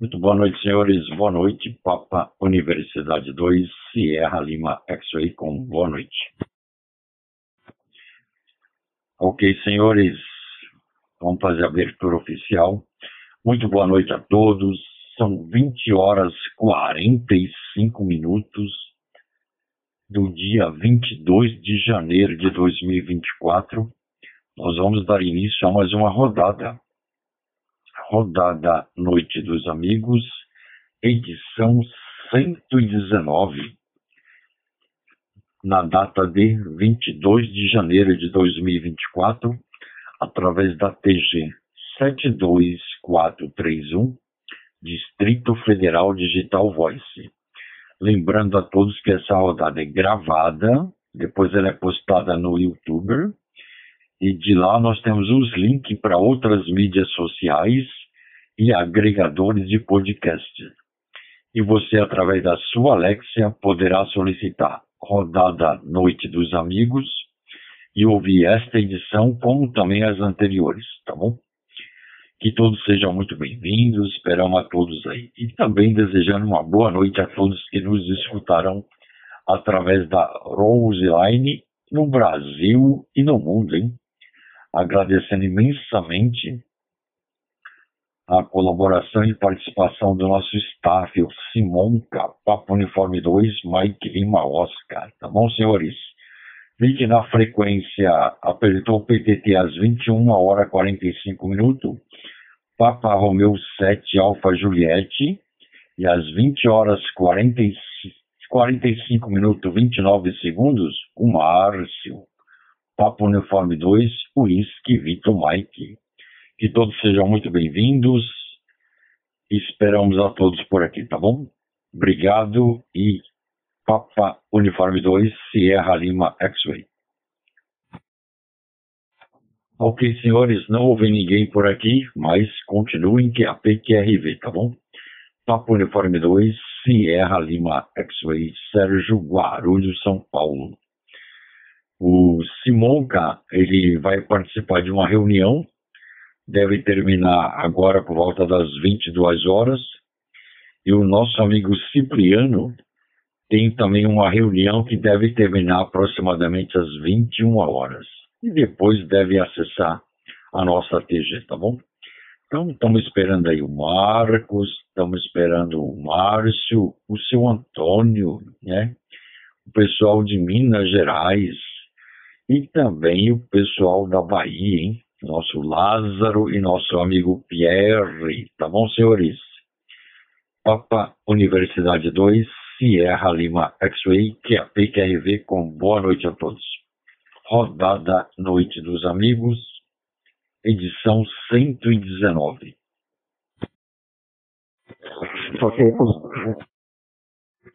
Muito boa noite, senhores. Boa noite, Papa Universidade 2, Sierra Lima X-Ray com boa noite. Ok, senhores, vamos fazer a abertura oficial. Muito boa noite a todos. São 20 horas 45 minutos do dia 22 de janeiro de 2024. Nós vamos dar início a mais uma rodada rodada Noite dos Amigos, edição 119, na data de 22 de janeiro de 2024, através da TG 72431, Distrito Federal Digital Voice. Lembrando a todos que essa rodada é gravada, depois ela é postada no YouTube, e de lá nós temos os links para outras mídias sociais e agregadores de podcast. E você, através da sua Alexia, poderá solicitar Rodada Noite dos Amigos e ouvir esta edição, como também as anteriores, tá bom? Que todos sejam muito bem-vindos, esperamos a todos aí. E também desejando uma boa noite a todos que nos escutarão através da Roseline no Brasil e no mundo, hein? Agradecendo imensamente a colaboração e participação do nosso staff, o Simonca, Papo Uniforme 2, Mike Lima Oscar. Tá bom, senhores? Fique na frequência, apertou o PTT às 21 horas 45 minutos, Papa Romeu 7 Alfa Juliette, e às 20 horas 40, 45 minutos 29 segundos, o Márcio, Papo Uniforme 2, Whisky Vitor Mike. Que todos sejam muito bem-vindos. Esperamos a todos por aqui, tá bom? Obrigado e Papa Uniforme 2, Sierra Lima X-Way. Ok, senhores, não houve ninguém por aqui, mas continuem que a PQRV, tá bom? Papa Uniforme 2, Sierra Lima X-Way, Sérgio Guarulhos, São Paulo. O Simonca, ele vai participar de uma reunião deve terminar agora por volta das 22 horas. E o nosso amigo Cipriano tem também uma reunião que deve terminar aproximadamente às 21 horas. E depois deve acessar a nossa TG, tá bom? Então, estamos esperando aí o Marcos, estamos esperando o Márcio, o seu Antônio, né? O pessoal de Minas Gerais e também o pessoal da Bahia, hein? Nosso Lázaro e nosso amigo Pierre. Tá bom, senhores? Papa Universidade 2, Sierra Lima X-Ray, é a PQRV, com boa noite a todos. Rodada Noite dos Amigos, edição 119. Ok.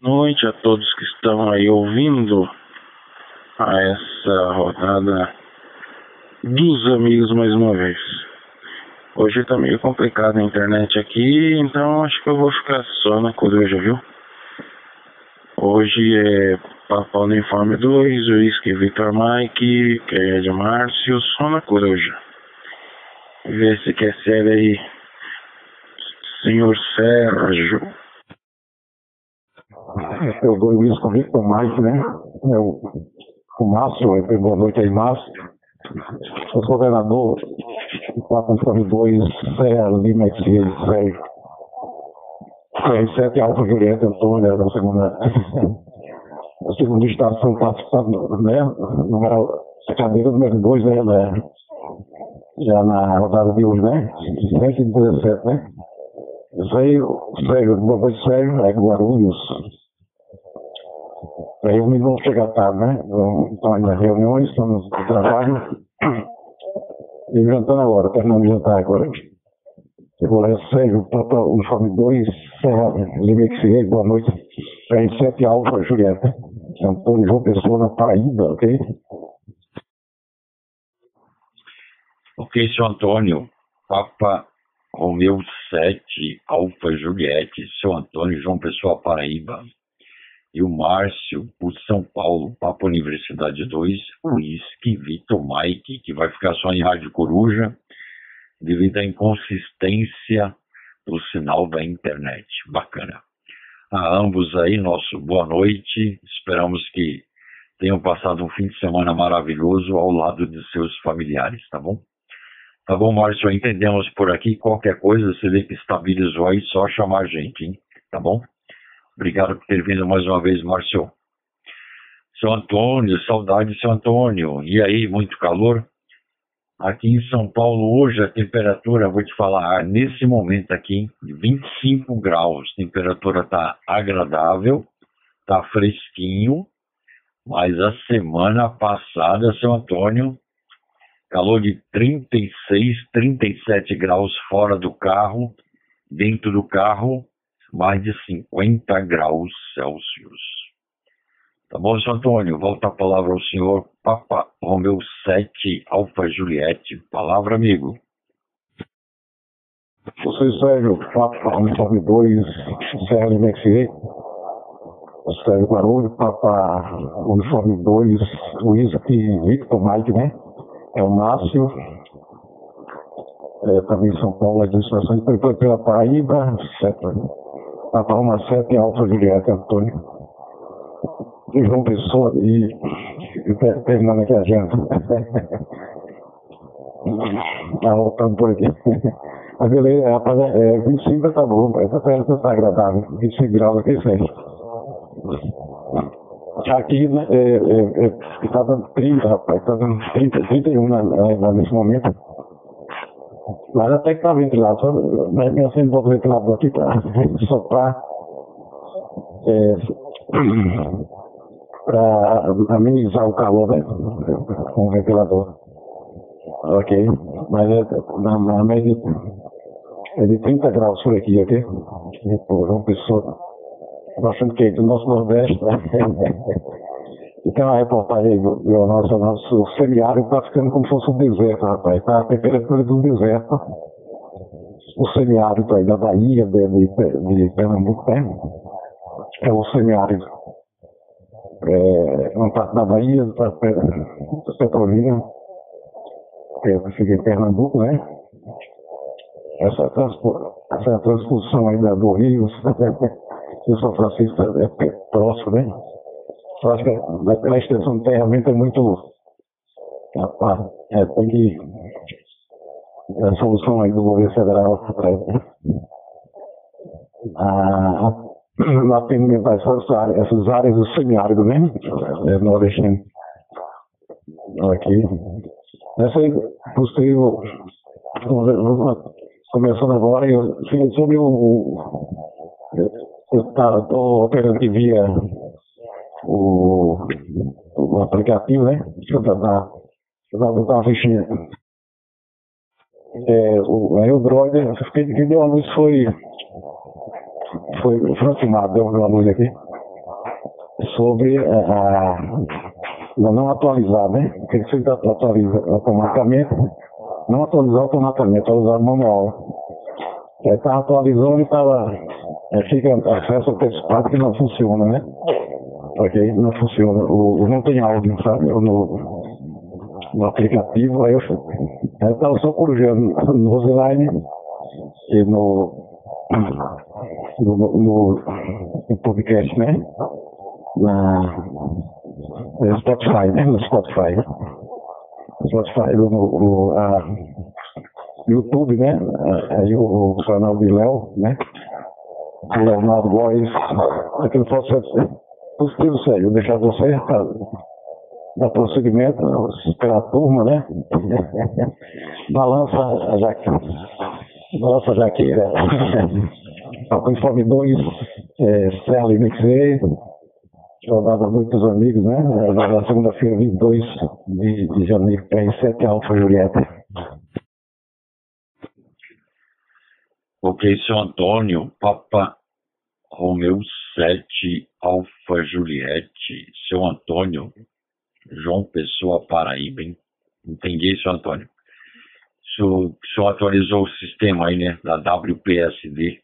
Noite a todos que estão aí ouvindo a essa rodada dos amigos mais uma vez. Hoje tá meio complicado a internet aqui, então acho que eu vou ficar só na coruja, viu? Hoje é Papa Uniforme 2, Whisky Victor Mike, que é de Márcio, só na coruja. Vê se quer ser aí, senhor Sérgio. Eu com o Victor Mike, né? É o, o Márcio, boa noite aí, Márcio o governador do Papo 2, Zé Lima X, velho. R7 Alfa Julieta Antônio, era a segunda, a segunda estação participando, né? Número, a cadeira número 2, né, né? Já na rodada de hoje, né? 117, né? Veio, veio, boa noite, Sérgio, é Guarulhos. Aí me vou chegar tarde, né? Então, ainda reuniões, estamos no trabalho. E jantando agora, terminando de jantar agora. Eu vou ler sério, Papa Uniforme 2, Serra Limexier, boa noite. R7 Alfa Julieta, Antônio João Pessoa, na Paraíba, ok? Ok, seu Antônio. Papa Romeu 7, Alfa Juliette, seu Antônio João Pessoa, Paraíba e o Márcio, o São Paulo, Papo Universidade 2, o Whisky, Vitor Mike, que vai ficar só em Rádio Coruja, devido à inconsistência o sinal da internet. Bacana. A ambos aí, nosso boa noite. Esperamos que tenham passado um fim de semana maravilhoso ao lado de seus familiares, tá bom? Tá bom, Márcio? Entendemos por aqui. Qualquer coisa, se vê que estabilizou aí, só chamar a gente, hein? Tá bom? Obrigado por ter vindo mais uma vez, Márcio. Seu Antônio, saudade, seu Antônio. E aí, muito calor? Aqui em São Paulo, hoje, a temperatura, vou te falar, nesse momento aqui, 25 graus. Temperatura está agradável, está fresquinho, mas a semana passada, seu Antônio, calor de 36, 37 graus fora do carro, dentro do carro, mais de 50 graus Celsius. Tá bom, Sr. Antônio? Volta a palavra ao senhor Papa Romeu 7, Alfa Juliette. Palavra, amigo. Você, Sérgio, Papa Uniforme 2, Sérgio Mexier. Sérgio Barulho, Papa Uniforme 2, Luiz e Victor Mike, né? É o Márcio. É, também São Paulo, administração de Paraíba, etc. Papa Roma 7, Alfa Juliette, Antônio de João Pessoa e, e terminando aqui a janta. tá voltando por aqui. Mas beleza, rapaz, é, 25 tá bom, essa festa tá agradável. 25 graus aqui, sério. Aqui, né, é, é, é, tá dando 30, rapaz, tá dando 30, 31 na, na, nesse momento. Mas até que tá ventilado, só mas me acendo bota o ventilador aqui pra soprar. É, para amenizar o calor né, com o ventilador. Ok? Mas é, na, na média é de 30 graus por aqui, ok? Por uma pessoa bastante quente, do nosso Nordeste, né? E tem uma reportagem do, do nosso, nosso semiárido está ficando como se fosse um deserto, rapaz. Está a temperatura do deserto. O semiárido aí da Bahia, de, de, de Pernambuco, né? É o semiárido é, uma parte da Bahia, da Petrolina, que eu fiquei em Pernambuco, né? Essa, essa transposição ainda do Rio, o São Francisco é, é próximo, né? Eu acho que a extensão de terramento é muito. É, tem que. A solução aí do governo federal. A, lá tem essas áreas, essas áreas do semiárido, né? É, nordestino. Aqui. Essa aí, possível, começando agora, eu, sobre o. Eu estou operando via o, o aplicativo, né? Deixa eu uma fichinha. É, o, aí o Droid, quem deu a luz foi foi Francimar, deu uma luz aqui, sobre a, a não atualizar, né? Porque você atualiza automaticamente, não atualizar automaticamente, atualizar manual. Aí estava atualizando e estava. É, fica acesso antecipado que não funciona, né? Ok? Não funciona. O, não tem áudio, sabe? No, no aplicativo, aí eu estava só corrigindo no Roseline e no no, no, no podcast, né? Na, no Spotify, né? No Spotify. Spotify, no, no a, YouTube, né? Aí o, o canal de Léo, né? Leonardo Góes, aquele processo positivo sério, deixar você tá, dar prosseguimento, esperar a turma, né? Balança a jaqueira. Balança a jaqueira. Uniforme 2, é, Celo e Mixei, jogava muitos amigos, né? Na segunda-feira, 22 de, de janeiro, PR7 Alfa Julieta. Ok, seu Antônio, Papa Romeu 7 Alfa Juliette, seu Antônio, João Pessoa Paraíba, hein? Entendi, seu Antônio. O senhor atualizou o sistema aí, né? Da WPSD.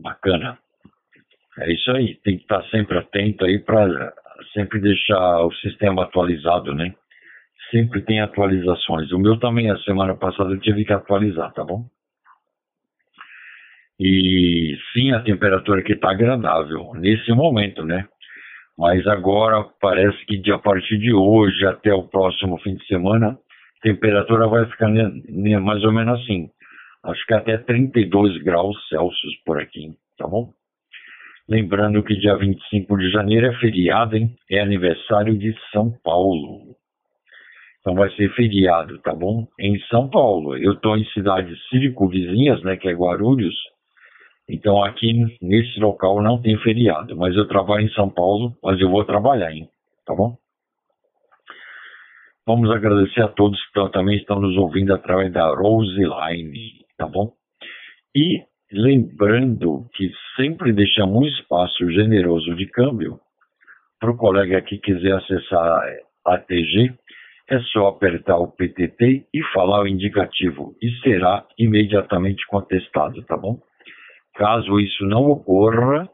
Bacana. É isso aí, tem que estar sempre atento aí para sempre deixar o sistema atualizado, né? Sempre tem atualizações. O meu também, a semana passada, eu tive que atualizar, tá bom? E sim, a temperatura aqui está agradável nesse momento, né? Mas agora parece que de, a partir de hoje até o próximo fim de semana, a temperatura vai ficar mais ou menos assim. Acho que até 32 graus Celsius por aqui, tá bom? Lembrando que dia 25 de janeiro é feriado, hein? É aniversário de São Paulo. Então vai ser feriado, tá bom? Em São Paulo. Eu estou em cidades circunvizinhas, né? Que é Guarulhos. Então aqui nesse local não tem feriado. Mas eu trabalho em São Paulo, mas eu vou trabalhar, hein? Tá bom? Vamos agradecer a todos que também estão nos ouvindo através da Roseline, tá bom? E lembrando que sempre deixamos um espaço generoso de câmbio para o colega que quiser acessar a TG, é só apertar o PTT e falar o indicativo e será imediatamente contestado, tá bom? Caso isso não ocorra,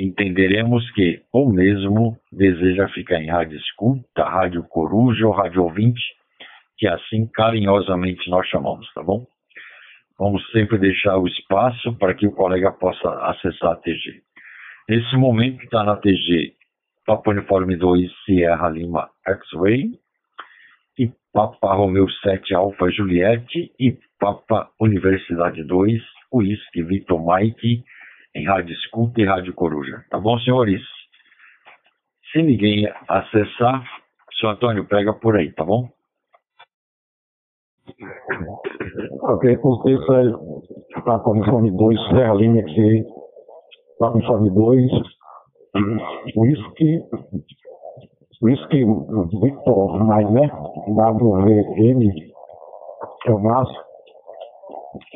entenderemos que o mesmo deseja ficar em rádio escuta, rádio coruja ou rádio ouvinte, que assim carinhosamente nós chamamos, tá bom? Vamos sempre deixar o espaço para que o colega possa acessar a TG. Nesse momento está na TG Papa Uniforme 2 Sierra Lima X-Ray e Papa Romeu 7 Alfa Juliette e Papa Universidade 2 Whisky Vitor Mike em Rádio Escuta e Rádio Coruja. Tá bom, senhores? Se ninguém acessar, seu Antônio pega por aí, tá bom? Ok, porque isso aí está com o uniforme 2, Serra Linha aqui, o uniforme 2, whisky, whisky Victor, mais né? WVM, é o Márcio.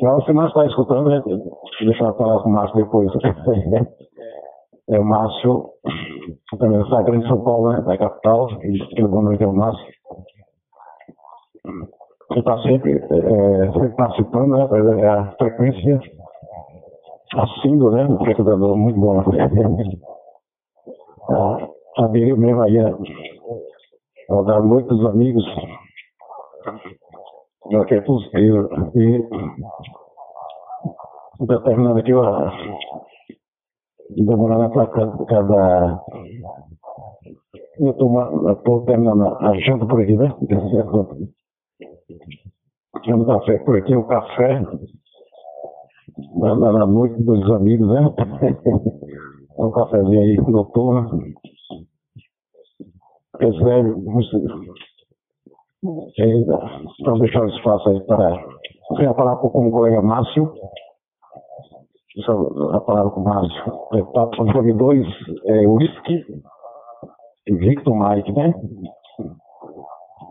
Não, você não está escutando, né? Deixa eu falar com o Márcio depois. é o Márcio, também está grande de São Paulo, né? Da capital, e boa noite é o Márcio. Ele está sempre, é, sempre participando, né? É a frequência assíndua, né? Um frequentador muito bom. aderiu mesmo aí, né? Ao dar muitos amigos no que é possível. E estou terminando aqui a demorando para cada. Eu estou terminando a janta por aqui, né? Um café por aqui, um café na, na noite dos amigos, né? um cafezinho aí noturno. Esse velho, então deixar o espaço aí para. Eu ia falar com o colega Márcio. Deixa eu falar com o Márcio. É, tá, Fone 2 é whisky Victor Mike, né?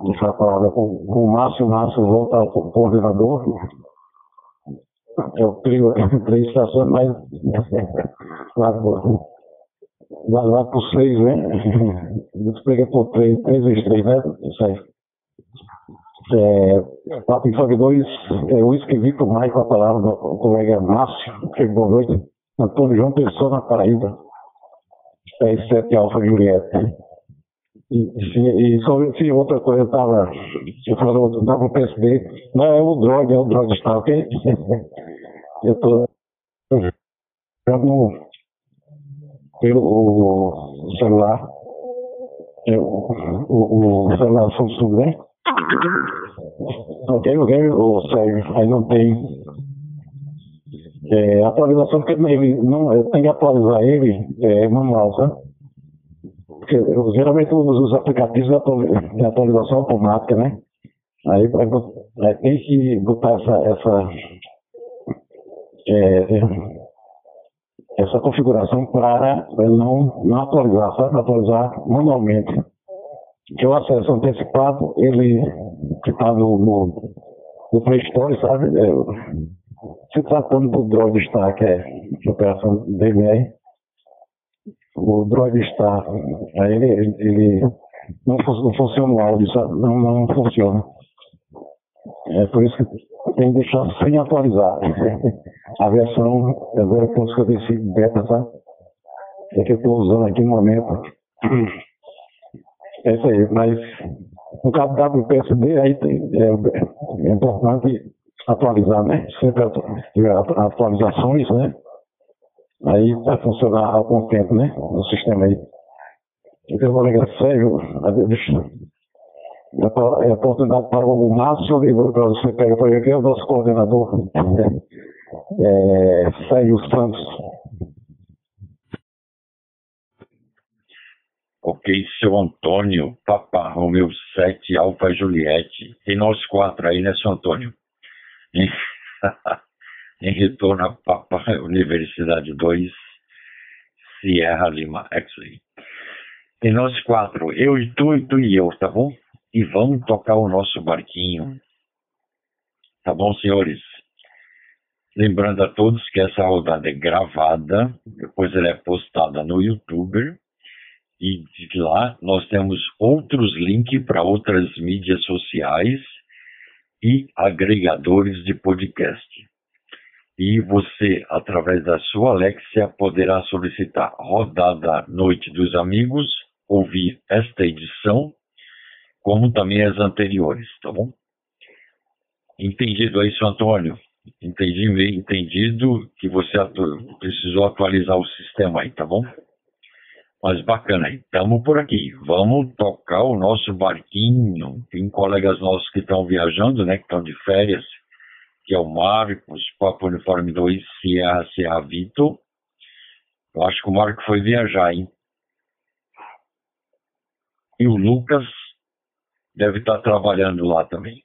deixar a palavra com, com o Márcio, o Márcio volta ao coordenador. Eu crio três estações, mas lá, lá, por seis, né? Explica por três, três vezes três, né? Isso aí. É, Papo Informe 2, é, Whisky Victor mais com a palavra do colega Márcio, que boa noite. Antônio João Pessoa na Paraíba. É 7 Alfa Julieta. E, e, e sobre outra coisa, estava. Você falou o PSB. Não, é o droga, é o droga está, ok? eu estou jogando pelo o celular. Eu, o, o celular Samsung, né? Ok, ok, o Sérgio, aí não tem é, atualização, porque ele não, tenho que atualizar ele é, manual, sabe? Porque eu, geralmente uso os aplicativos de atualização automática, né? Aí, aí tem que botar essa, essa, é, essa configuração para não, não atualizar, sabe? Atualizar manualmente. Que o acesso antecipado, ele que está no, no, no, Play Store, sabe? É, se tratando do Droid Star, que é a operação DMR, o Droid está, aí ele, ele não, não funciona o áudio, não, não funciona. É por isso que tem deixar sem atualizar. A versão é 0.55 beta, tá? É que eu estou usando aqui no momento. É isso aí, mas no caso do WPSD, aí tem, é, é importante atualizar, né? Sempre atualizações, né? Aí vai funcionar há algum tempo, né? No sistema aí. Então eu vou sério, deixa é a oportunidade para o Márcio, para você pegar para ele, que é o nosso coordenador, é, Sérgio Santos. Ok, seu Antônio, Papa Romeu 7, Alfa Juliette. Tem nós quatro aí, né, seu Antônio? Em, em retorno a Papa Universidade 2, Sierra Lima X-Ray. Tem nós quatro, eu e tu, e tu e eu, tá bom? E vamos tocar o nosso barquinho. Tá bom, senhores? Lembrando a todos que essa rodada é gravada, depois ela é postada no YouTube e de lá nós temos outros links para outras mídias sociais e agregadores de podcast. E você, através da sua Alexia, poderá solicitar Rodada Noite dos Amigos, ouvir esta edição, como também as anteriores, tá bom? Entendido aí, seu Antônio? Entendi, entendido que você atu precisou atualizar o sistema aí, tá bom? Mas bacana, estamos por aqui. Vamos tocar o nosso barquinho. Tem colegas nossos que estão viajando, né? Que estão de férias, que é o Marcos, Papo Uniforme 2, Sierra, Sierra Vito. Eu acho que o Marco foi viajar, hein? E o Lucas deve estar trabalhando lá também.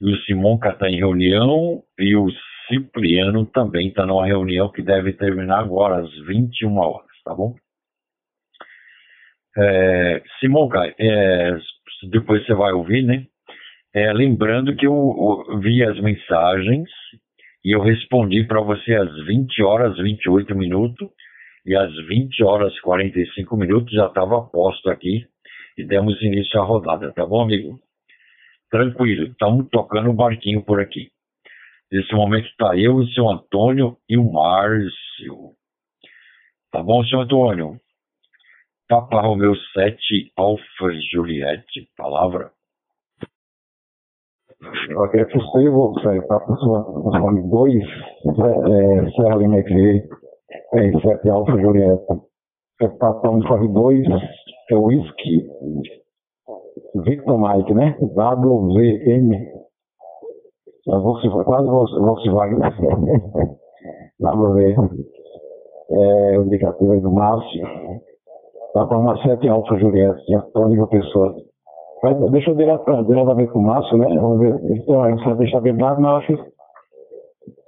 E o Simonca está em reunião e o Cipriano também está numa reunião que deve terminar agora, às 21 horas, tá bom? É, Simonca, é, depois você vai ouvir, né? É, lembrando que eu, eu vi as mensagens e eu respondi para você às 20 horas 28 minutos e às 20 horas 45 minutos já estava posto aqui e demos início à rodada, tá bom, amigo? Tranquilo, estamos tocando o barquinho por aqui. Nesse momento está eu, o seu Antônio e o Márcio. Tá bom, seu Antônio? Papa Romeu 7, Alfa Juliette, palavra. Ok, é possível, Papa Romeu 2, é, Serra Lima é, 7 Alfa Juliette. É Papa Romeu 2, é whisky, Victor Mike, né? WVM a Volkswagen, quase Volkswagen. Ver. É, o indicativo aí do Márcio. Tá com uma 7 Alfa Juliette, Antônio Pessoa. Mas deixa eu direto, diretamente com o Márcio, né? Vamos ver. Então, essa deixa bem claro, mas eu acho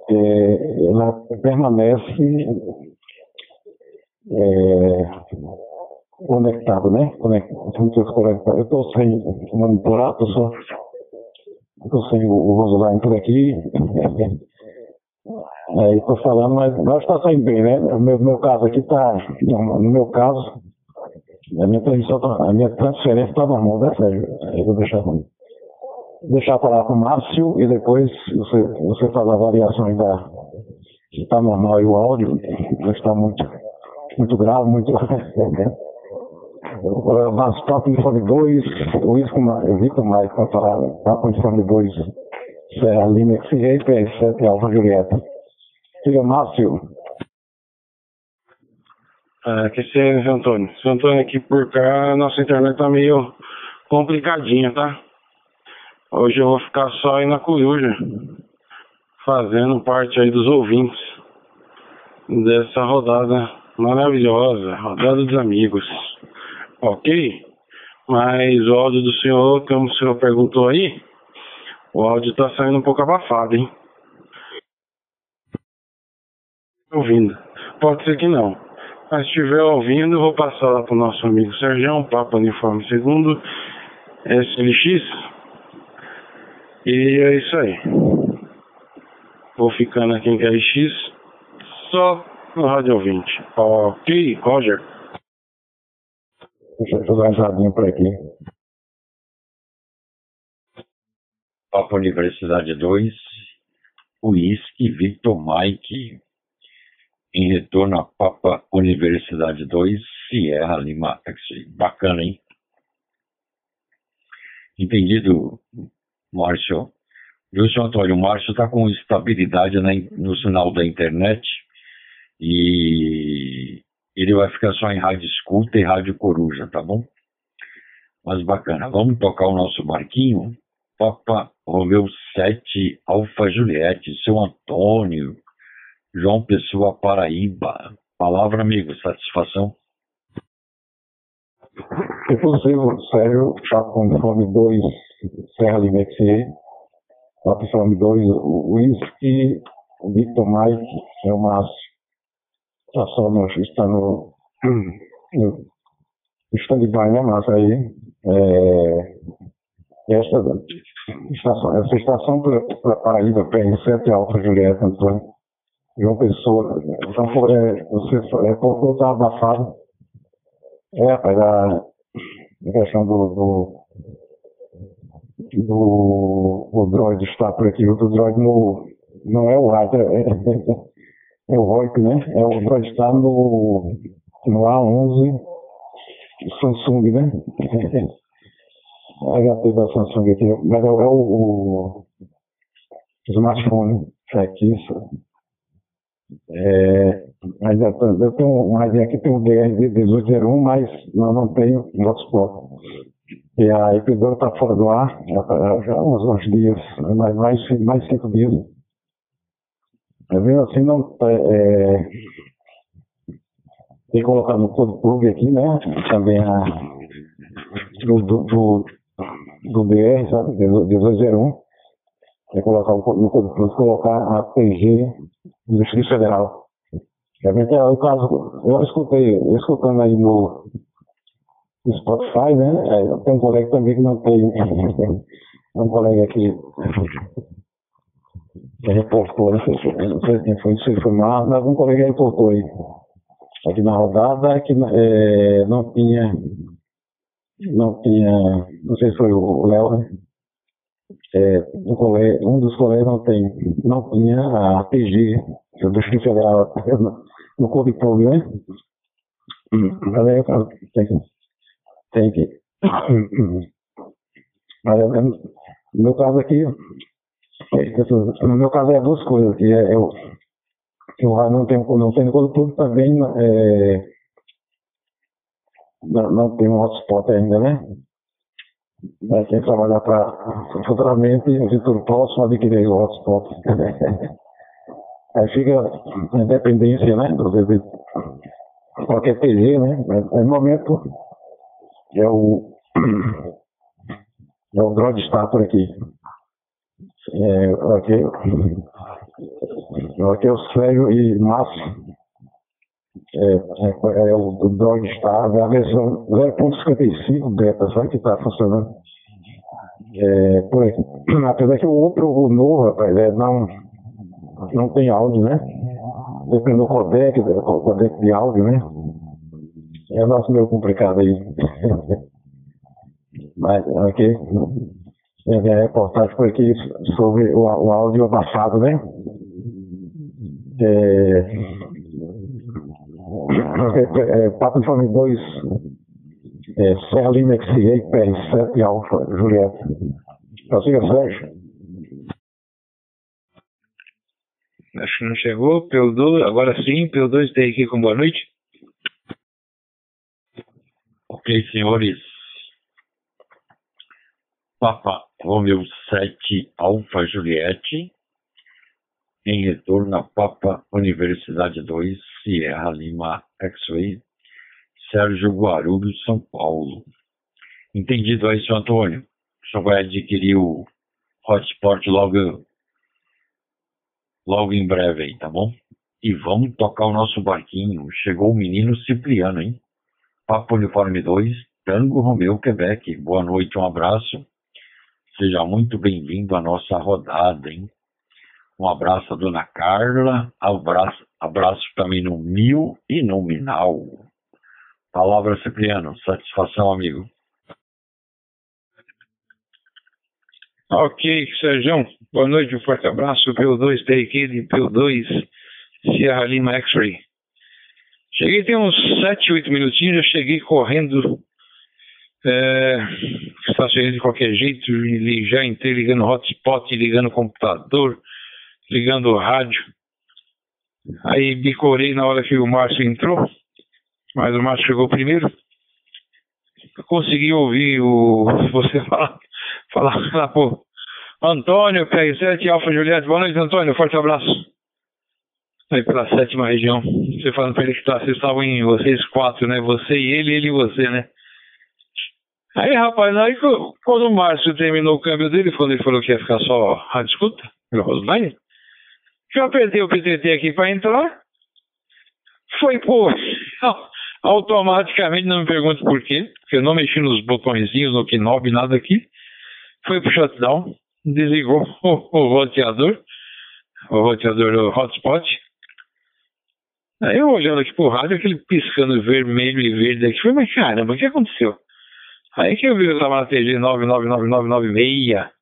que é, ela permanece é, conectado, né? Conectado. Eu estou sem monitorar, estou só eu sei, o Rosolane por aqui. Aí estou falando, mas nós está saindo bem, né? O meu, meu caso aqui está. No meu caso, a minha transmissão, tá, a minha transferência está normal, né, Sérgio? Aí vou deixar, deixar falar com o Márcio e depois você, você faz a variação ainda. Se está normal e o áudio, não está muito, muito grave, muito. Mas Papo Uniforme 2, o Isco Vitor Mais, para Papo Uniforme 2, Serra Lima XG, PS7 Alfa Julieta. Siga, Márcio. Que é, seu Antônio. Seu Antônio, aqui por cá, nossa internet tá meio complicadinha, tá? Hoje eu vou ficar só aí na coruja, fazendo parte aí dos ouvintes dessa rodada maravilhosa, rodada dos amigos ok? Mas o áudio do senhor, como o senhor perguntou aí, o áudio está saindo um pouco abafado, hein? Ouvindo. Pode ser que não. Mas se estiver ouvindo, vou passar lá para o nosso amigo Sergião, Papa Uniforme Segundo, SLX. E é isso aí. Vou ficando aqui em KX, só no rádio ouvinte. Ok, Roger. Deixa eu jogar um jardim por aqui. Papa Universidade 2, Whisky Victor Mike, em retorno a Papa Universidade 2, Sierra Lima. Bacana, hein? Entendido, Márcio? Wilson Antônio, o Márcio está com estabilidade na, no sinal da internet e ele vai ficar só em rádio escuta e rádio coruja, tá bom? Mas bacana, vamos tocar o nosso barquinho? Papa Romeu 7, Alfa Juliette, seu Antônio, João Pessoa Paraíba. Palavra, amigo, satisfação. Possível, Sérgio, está com fome 2, Serra Limexier, lá com fome 2, Whisky, Victor Mike, o Márcio. Está só no, está no, no stand-by, né, Márcio, aí. É, essa estação, essa estação para Paraíba, PR7, Alfa Julieta, Antônio, João Pessoa, então, é, você é, colocou, está abafado, é, rapaz, a, questão do, do, do, do droid está por aqui, o droid no, não é o rádio, é, é, é, o VoIP, né? É o droid está no, no A11 Samsung, né? HP da Samsung aqui, mas é, é o, o smartphone, é que isso. É, mas eu, eu tenho mais aqui tem um DR1801, mas não, não tenho hotspot. E a episódio está fora do ar já há uns, uns dias, mais, mais, mais cinco dias. Mesmo assim não é, é tem que colocar no plug aqui, né? Também a do, do, do, BR, sabe? 1801. É colocar no plug, colocar a PG do Distrito Federal. Realmente é o caso, eu escutei, escutando aí no, Spotify, né? É, tem um colega também que não tem, um colega que que reportou, quem foi, mas um colega reportou aí, aqui na rodada, que é, não tinha, não tinha, não sei se foi o Léo, né? É, um, colega, um dos colegas não tem, não tinha a PG do Distrito Federal no currículo, né? Mas aí eu tem que, tem que. Mas no meu caso aqui, no meu caso é duas coisas, que é eu, eu não tenho, não tenho currículo também, é, não, não tem um hotspot ainda, né? Mas quem trabalhar para futuramente, o futuro próximo, adquirir o hotspot. Aí fica a independência, né? Do, de qualquer PG, né? Mas, no momento é o é o Drone está por aqui. É, aqui, aqui o Sérgio e Márcio. É, é, é o está, é a versão 0.55 beta, sabe que está funcionando? É, por aí. Apesar que o outro, o novo, rapaz, é, não não tem áudio, né? Depende do codec, do codec de áudio, né? É um nosso meio complicado aí. Mas, ok. É a reportagem por aqui sobre o, o áudio abafado, né? É, é, é, Papo de Fome 2, é, Serra Lima XA, PR7 Alfa, Julieta. Prossiga, Sérgio. Acho que não chegou. PO2, agora sim, PO2 tem aqui com boa noite. Ok, senhores. Papa Romeu 7 Alfa Juliette. Em retorno a Papa Universidade 2 Sierra Lima X-Ray. Sérgio Guarulhos, São Paulo. Entendido aí, seu Antônio? Só vai adquirir o hotspot logo logo em breve aí, tá bom? E vamos tocar o nosso barquinho. Chegou o menino Cipriano, hein? Papo Uniforme 2, Tango Romeu, Quebec. Boa noite, um abraço. Seja muito bem-vindo à nossa rodada, hein? Um abraço à dona Carla, abraço, abraço também no Mil e no Minal. Palavra Cipriano, satisfação, amigo. Ok, Sérgio. Boa noite, um forte abraço. PO2 TRQ PO2 Sierra Lima X-Ray. Cheguei tem uns 7, 8 minutinhos, eu cheguei correndo é, está cheio de qualquer jeito, já entrei ligando hotspot, ligando computador, ligando rádio. Aí bicorei na hora que o Márcio entrou, mas o Márcio chegou primeiro. Consegui ouvir o você falar, falar lá, pô. Antônio, PR7, Alfa Juliette. Boa noite, Antônio. Forte abraço. Aí pela sétima região. Você falando pra ele que tá, vocês estavam em vocês quatro, né? Você e ele, ele e você, né? Aí, rapaz, aí quando o Márcio terminou o câmbio dele, quando ele falou que ia ficar só a discuta, pelo Rosline, eu apertei o PTT aqui para entrar, foi, pô, automaticamente, não me pergunte por quê, porque eu não mexi nos botõezinhos, no knob, nada aqui, foi pro shutdown, desligou o, o roteador, o roteador do hotspot, Aí eu olhando aqui pro rádio, aquele piscando vermelho e verde aqui, falei, mas caramba, o que aconteceu? Aí que eu vi na TG 999996.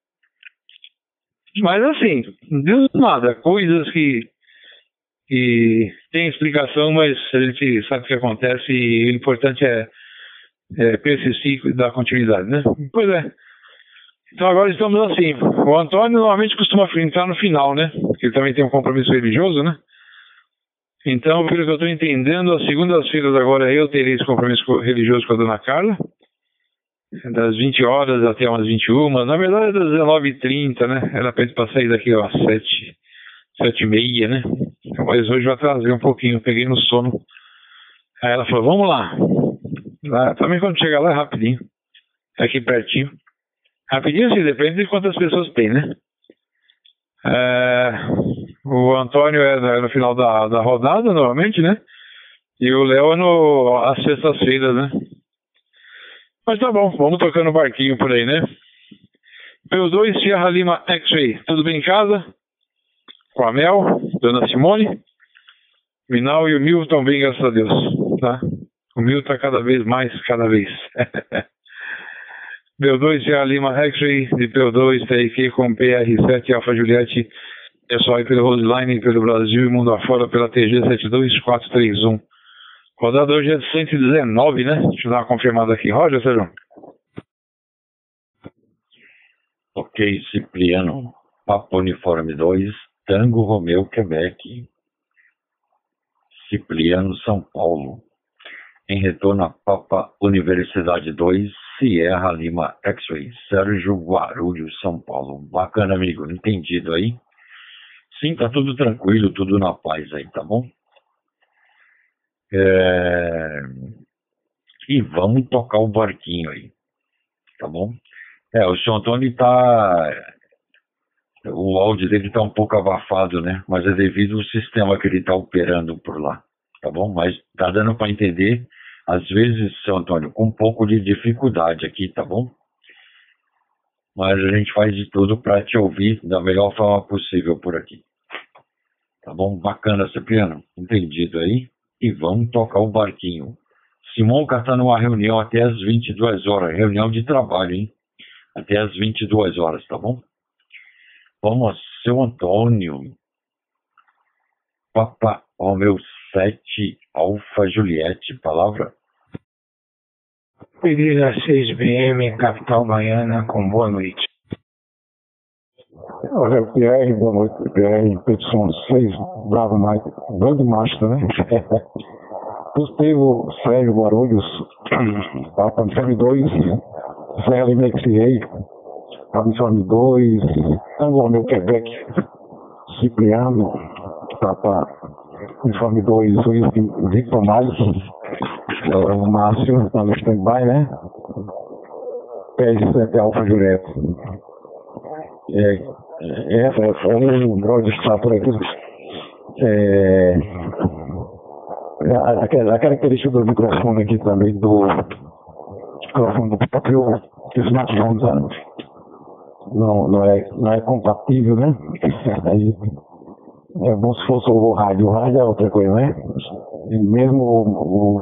Mas assim, não nada, coisas que, que tem explicação, mas a gente sabe o que acontece e o importante é, é persistir e dar continuidade, né? Pois é. Então agora estamos assim. O Antônio normalmente costuma entrar no final, né? Porque ele também tem um compromisso religioso, né? Então, pelo que eu estou entendendo, as segundas-feiras agora eu terei esse compromisso religioso com a dona Carla das 20 horas até umas 21, na verdade é das 19h30, né? Era pra sair daqui às 7, 7 e meia, né? Mas hoje vai trazer um pouquinho, peguei no sono. Aí ela falou, vamos lá. lá também quando chegar lá é rapidinho. É aqui pertinho. Rapidinho assim, depende de quantas pessoas tem, né? É, o Antônio é no final da, da rodada, normalmente, né? E o Léo é no, às sextas-feiras, né? Mas tá bom, vamos tocando o barquinho por aí, né? P2 Sierra Lima X-Ray, tudo bem em casa? Com a Mel, Dona Simone, Minal e o Milton, bem, graças a Deus, tá? O Milton tá cada vez mais, cada vez. P2 Sierra Lima X-Ray de P2 TIQ com PR7 Alfa Juliette, é só aí pelo Roseline, pelo Brasil e mundo afora pela TG 72431. Rodada hoje é de 119, né? Deixa eu dar uma confirmada aqui. Roger, Sérgio. Ok, Cipriano. Papo Uniforme 2, Tango Romeu, Quebec. Cipriano, São Paulo. Em retorno a Papa Universidade 2, Sierra Lima X-Ray, Sérgio Guarulhos, São Paulo. Bacana, amigo. Entendido aí? Sim, tá tudo tranquilo, tudo na paz aí, tá bom? É... E vamos tocar o barquinho aí, tá bom? É, o seu Antônio tá. O áudio dele tá um pouco abafado, né? Mas é devido ao sistema que ele tá operando por lá, tá bom? Mas tá dando para entender, às vezes, seu Antônio, com um pouco de dificuldade aqui, tá bom? Mas a gente faz de tudo para te ouvir da melhor forma possível por aqui. Tá bom? Bacana, Cipriano. Entendido aí? E vamos tocar o barquinho. Simonca está numa reunião até as 22 horas, reunião de trabalho, hein? Até as 22 horas, tá bom? Vamos, seu Antônio. Papa Romeu 7, Alfa Juliette, palavra. Pereira 6BM, capital baiana, com boa noite. Olha, PR, boa noite, PR, petição 6, Bravo Mike, grande master, né? Positivo, Sérgio Guarulhos, Papa Uniforme 2, Zé Limexei, Papa Uniforme 2, Anglo Quebec, Cipriano, Papa Uniforme 2, Victor Mais, o Márcio, tá no stand-by, né? PS7 Alfa Jureto. É, é, é um drone está por aqui. É, a, a, característica do microfone aqui também, do microfone do próprio smartphone? Não, não, é, não é compatível, né? Aí, é como se fosse o rádio. O rádio é outra coisa, né? E mesmo o, o,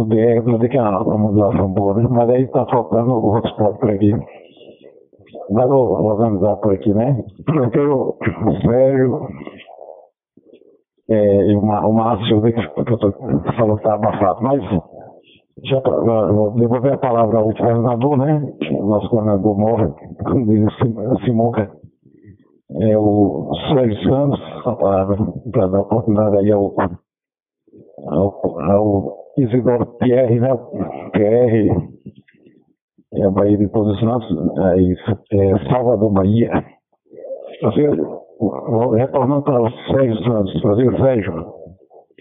o DR, não tem que é uma modulação boa, né? Mas aí está faltando o hotspot por aqui. Vou organizar por aqui, né? Eu quero o velho é, e uma, o Márcio que falou que está abafado, mas Já, vou devolver a palavra ao governador, né? O nosso governador morre, como o Simonca. É o Sérgio Santos, a palavra, para dar oportunidade aí ao, ao, ao Isidoro Pierre, né? Pierre, é a Bahia de Todos os Santos, é, é Salvador Bahia. Assim, retornando para Sérgio Santos, Brasil Sérgio.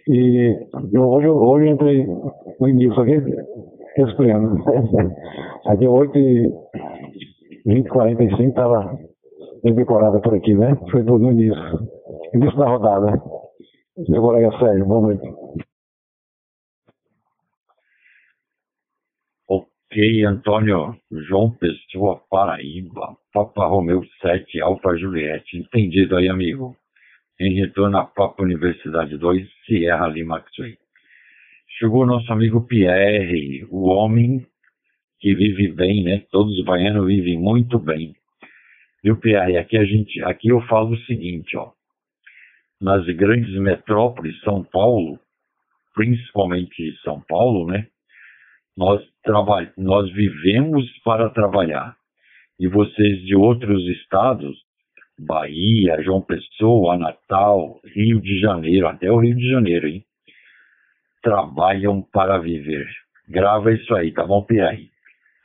E eu, hoje, hoje eu entrei no início aqui, respirando. Aqui 8 e 20, 45 estava decorada por aqui, né? Foi no início, início da rodada. Meu colega Sérgio, boa noite. Antônio João Pessoa, Paraíba, Papa Romeu 7, Alfa Juliette. Entendido aí, amigo em retorno à própria Universidade 2, Sierra Lima X-Ray. Chegou nosso amigo Pierre, o homem que vive bem, né? Todos os baianos vivem muito bem. Viu, Pierre? Aqui a gente, aqui eu falo o seguinte, ó. Nas grandes metrópoles, São Paulo, principalmente São Paulo, né? Nós, trabalhamos, nós vivemos para trabalhar. E vocês de outros estados Bahia, João Pessoa, Natal, Rio de Janeiro, até o Rio de Janeiro, hein? Trabalham para viver. Grava isso aí, tá bom, Pierre?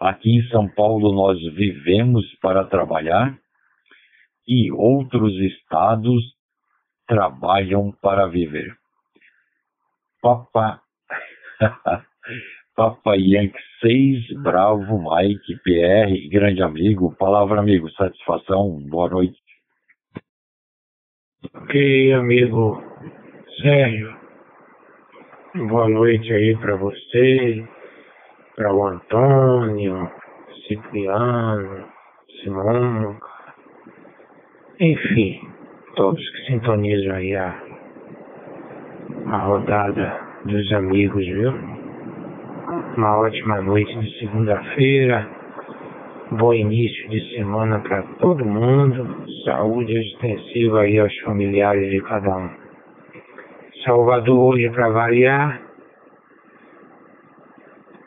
Aqui em São Paulo nós vivemos para trabalhar e outros estados trabalham para viver. Papa Papa Yankee 6, Bravo, Mike, PR, grande amigo, palavra amigo, satisfação, boa noite. Ok, amigo Sérgio. Boa noite aí para você, para o Antônio, Cipriano, Simão, enfim, todos que sintonizam aí a, a rodada dos amigos, viu? Uma ótima noite de segunda-feira Bom início de semana para todo mundo. Saúde extensiva aí aos familiares de cada um. Salvador hoje para variar.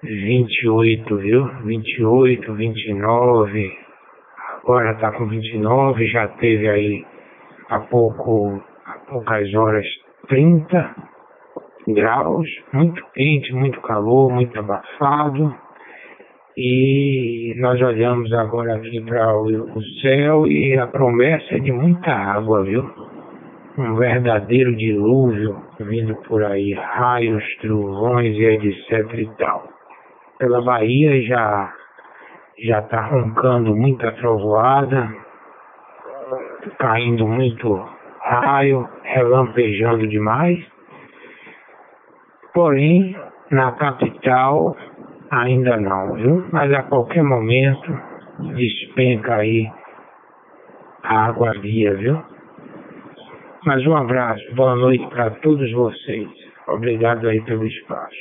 28, viu? 28, 29. Agora tá com 29, já teve aí há pouco, há poucas horas 30 graus, muito quente, muito calor, muito abafado. E nós olhamos agora aqui para o céu e a promessa é de muita água, viu? Um verdadeiro dilúvio vindo por aí, raios, trovões e etc e tal. Pela Bahia já já está roncando muita trovoada, caindo muito raio, relampejando demais. Porém, na capital Ainda não, viu? Mas a qualquer momento despenca aí a água via, viu? Mas um abraço, boa noite para todos vocês. Obrigado aí pelo espaço.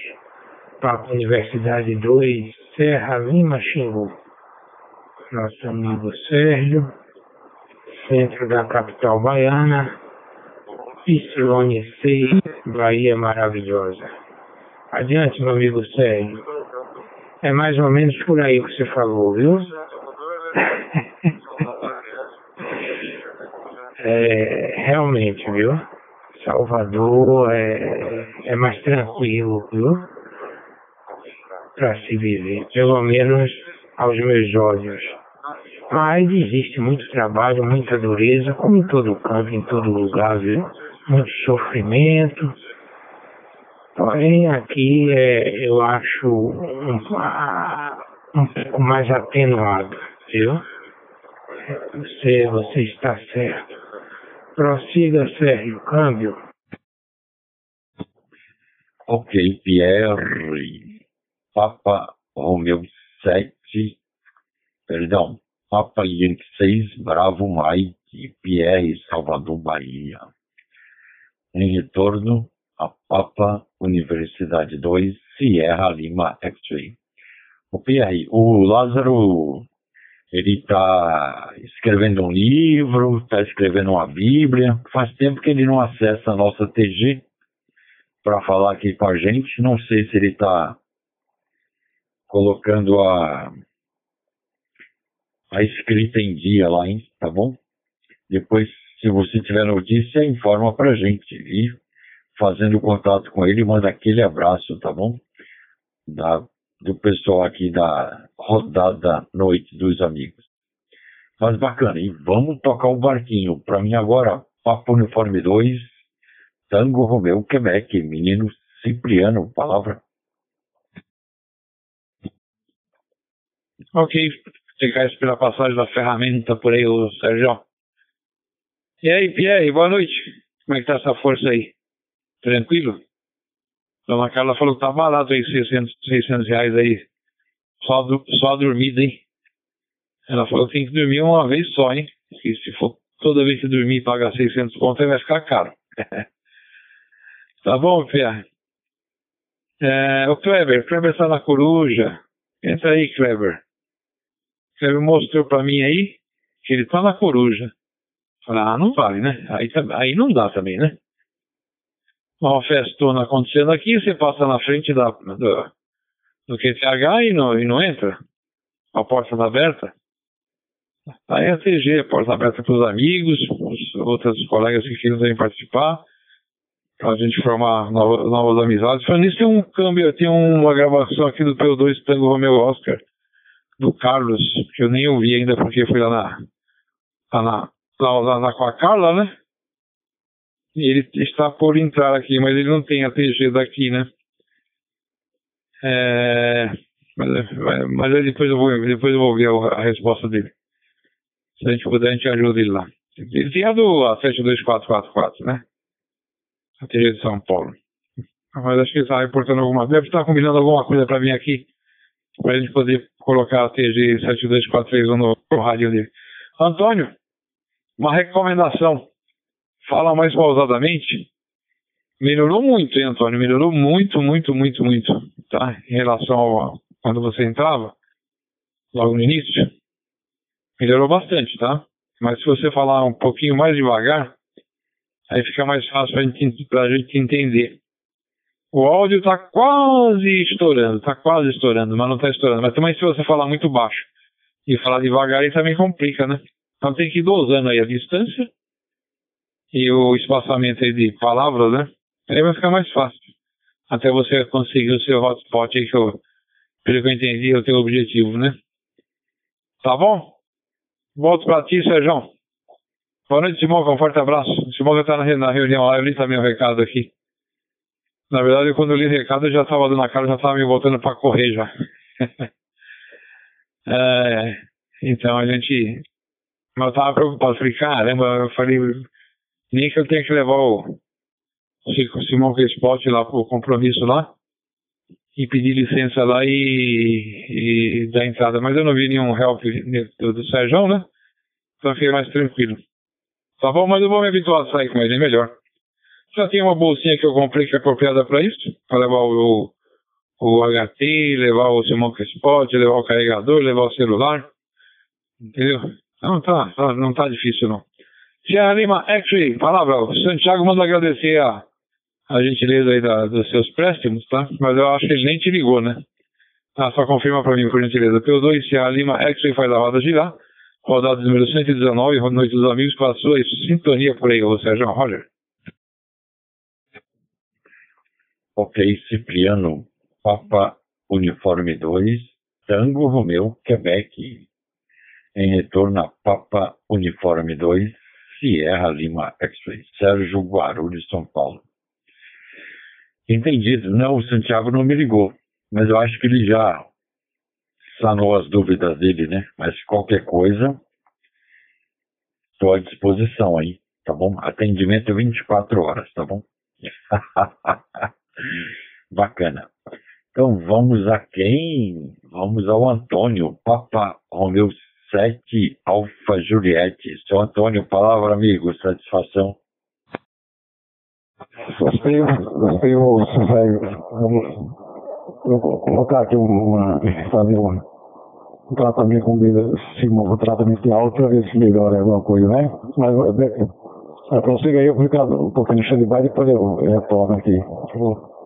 Papo Universidade 2, Serra Lima Xingu. Nosso amigo Sérgio, centro da capital baiana, Psilone 6, Bahia Maravilhosa. Adiante, meu amigo Sérgio. É mais ou menos por aí que você falou, viu? é, realmente, viu? Salvador é, é mais tranquilo, viu? Para se viver, pelo menos aos meus olhos. Mas existe muito trabalho, muita dureza, como em todo canto, em todo lugar, viu? Muito sofrimento, Porém, aqui é, eu acho um, um pouco mais atenuado, viu? Você, você está certo. Prossiga, Sérgio, câmbio. Ok, Pierre. Papa Romeu 7, perdão, Papa Yankee 6, Bravo Mike, Pierre, Salvador, Bahia. Em retorno, a Papa Universidade 2, Sierra Lima X-Ray. O Pierre, o Lázaro, ele está escrevendo um livro, está escrevendo uma Bíblia. Faz tempo que ele não acessa a nossa TG para falar aqui com a gente. Não sei se ele está colocando a, a escrita em dia lá, hein? Tá bom? Depois, se você tiver notícia, informa pra gente. E fazendo contato com ele, manda aquele abraço, tá bom? Da, do pessoal aqui da rodada Noite dos Amigos. Mas bacana, e vamos tocar o barquinho. Pra mim agora, Papo Uniforme 2, Tango Romeu Quebec, menino Cipriano, palavra. Ok, ficar pela passagem da ferramenta por aí, o Sérgio. E aí, Pierre, boa noite. Como é que tá essa força aí? Tranquilo? Dona Carla falou que tá barato aí, 600, 600 reais aí. Só, só a dormida, hein? Ela falou que tem que dormir uma vez só, hein? Porque se for toda vez que dormir e pagar 600 conto, aí vai ficar caro. tá bom, Pierre? É, o Kleber, o Kleber está na coruja. Entra aí, Kleber. O Kleber mostrou para mim aí que ele tá na coruja. Falei, ah, não vale, né? Aí, aí não dá também, né? Uma festona acontecendo aqui, você passa na frente da, do, do QTH e não, e não entra. A porta tá aberta. Aí a TG, porta aberta para os amigos, os outros colegas que queiram participar, para a gente formar novas, novas amizades. Falando nisso, tem um câmbio, tem uma gravação aqui do PO2 Tango Romeo Oscar, do Carlos, que eu nem ouvi ainda porque fui lá na, lá na, lá, lá, lá com a Carla, né? Ele está por entrar aqui, mas ele não tem a TG daqui, né? É, mas, mas depois eu vou, depois eu vou ver a, a resposta dele. Se a gente puder, a gente ajuda ele lá. Ele tem a do a 72444, né? A TG de São Paulo. Mas acho que ele está reportando alguma Deve estar combinando alguma coisa para vir aqui. Para a gente poder colocar a TG 7243 no, no rádio dele. Antônio, uma recomendação. Fala mais pausadamente. Melhorou muito, hein, Antônio? Melhorou muito, muito, muito, muito. Tá? Em relação ao quando você entrava, logo no início. Melhorou bastante, tá? Mas se você falar um pouquinho mais devagar, aí fica mais fácil para gente, a gente entender. O áudio está quase estourando, está quase estourando, mas não está estourando. Mas também se você falar muito baixo e falar devagar, aí também complica, né? Então tem que ir dosando aí a distância e o espaçamento de palavras, né? Aí vai ficar mais fácil. Até você conseguir o seu hotspot aí, que eu, pelo que eu entendi, é o teu objetivo, né? Tá bom? Volto para ti, Sérgio. Boa noite, Simão. Um forte abraço. Simão já está na reunião lá. Eu li também o recado aqui. Na verdade, quando eu li o recado, eu já estava dando a cara, já estava me voltando para correr já. é, então a gente. Mas eu estava preocupado. Falei, caramba, eu falei, nem que eu tenha que levar o, o Simão Respote lá para o compromisso lá e pedir licença lá e, e, dar entrada. Mas eu não vi nenhum help do, do Sérgio, né? Então fiquei mais tranquilo. Tá bom, mas eu vou me habituar a sair com ele, é melhor. Já tem uma bolsinha que eu comprei que é apropriada para isso, para levar o, o, HT, levar o seu Spot, levar o carregador, levar o celular. Entendeu? Não tá, tá não tá difícil não. Tia Lima, actually, palavra, o Santiago manda agradecer a a gentileza aí da, dos seus préstimos, tá? Mas eu acho que ele nem te ligou, né? Ah, só confirma para mim, por gentileza. P2, Sierra Lima, X-Ray faz a roda girar. Rodada número 119, Noite dos Amigos, com a sua sintonia por aí, ô Sérgio Roger. Ok, Cipriano, Papa Uniforme 2, Tango Romeu, Quebec. Em retorno a Papa Uniforme 2, Sierra Lima X-Ray, Sérgio Guarulhos, São Paulo. Entendido. Não, o Santiago não me ligou, mas eu acho que ele já sanou as dúvidas dele, né? Mas qualquer coisa, estou à disposição aí, tá bom? Atendimento 24 horas, tá bom? Bacana. Então vamos a quem? Vamos ao Antônio, Papa Romeu 7, Alfa Juliette. Seu Antônio, palavra amigo, satisfação. Gostei, vou colocar aqui uma, fazer um, um tratamento com cima, um tratamento de alto para ver se melhora alguma coisa, né? Mas é, prossiga aí, eu ficar um pouquinho cheio de baile e depois eu retorno aqui. Vou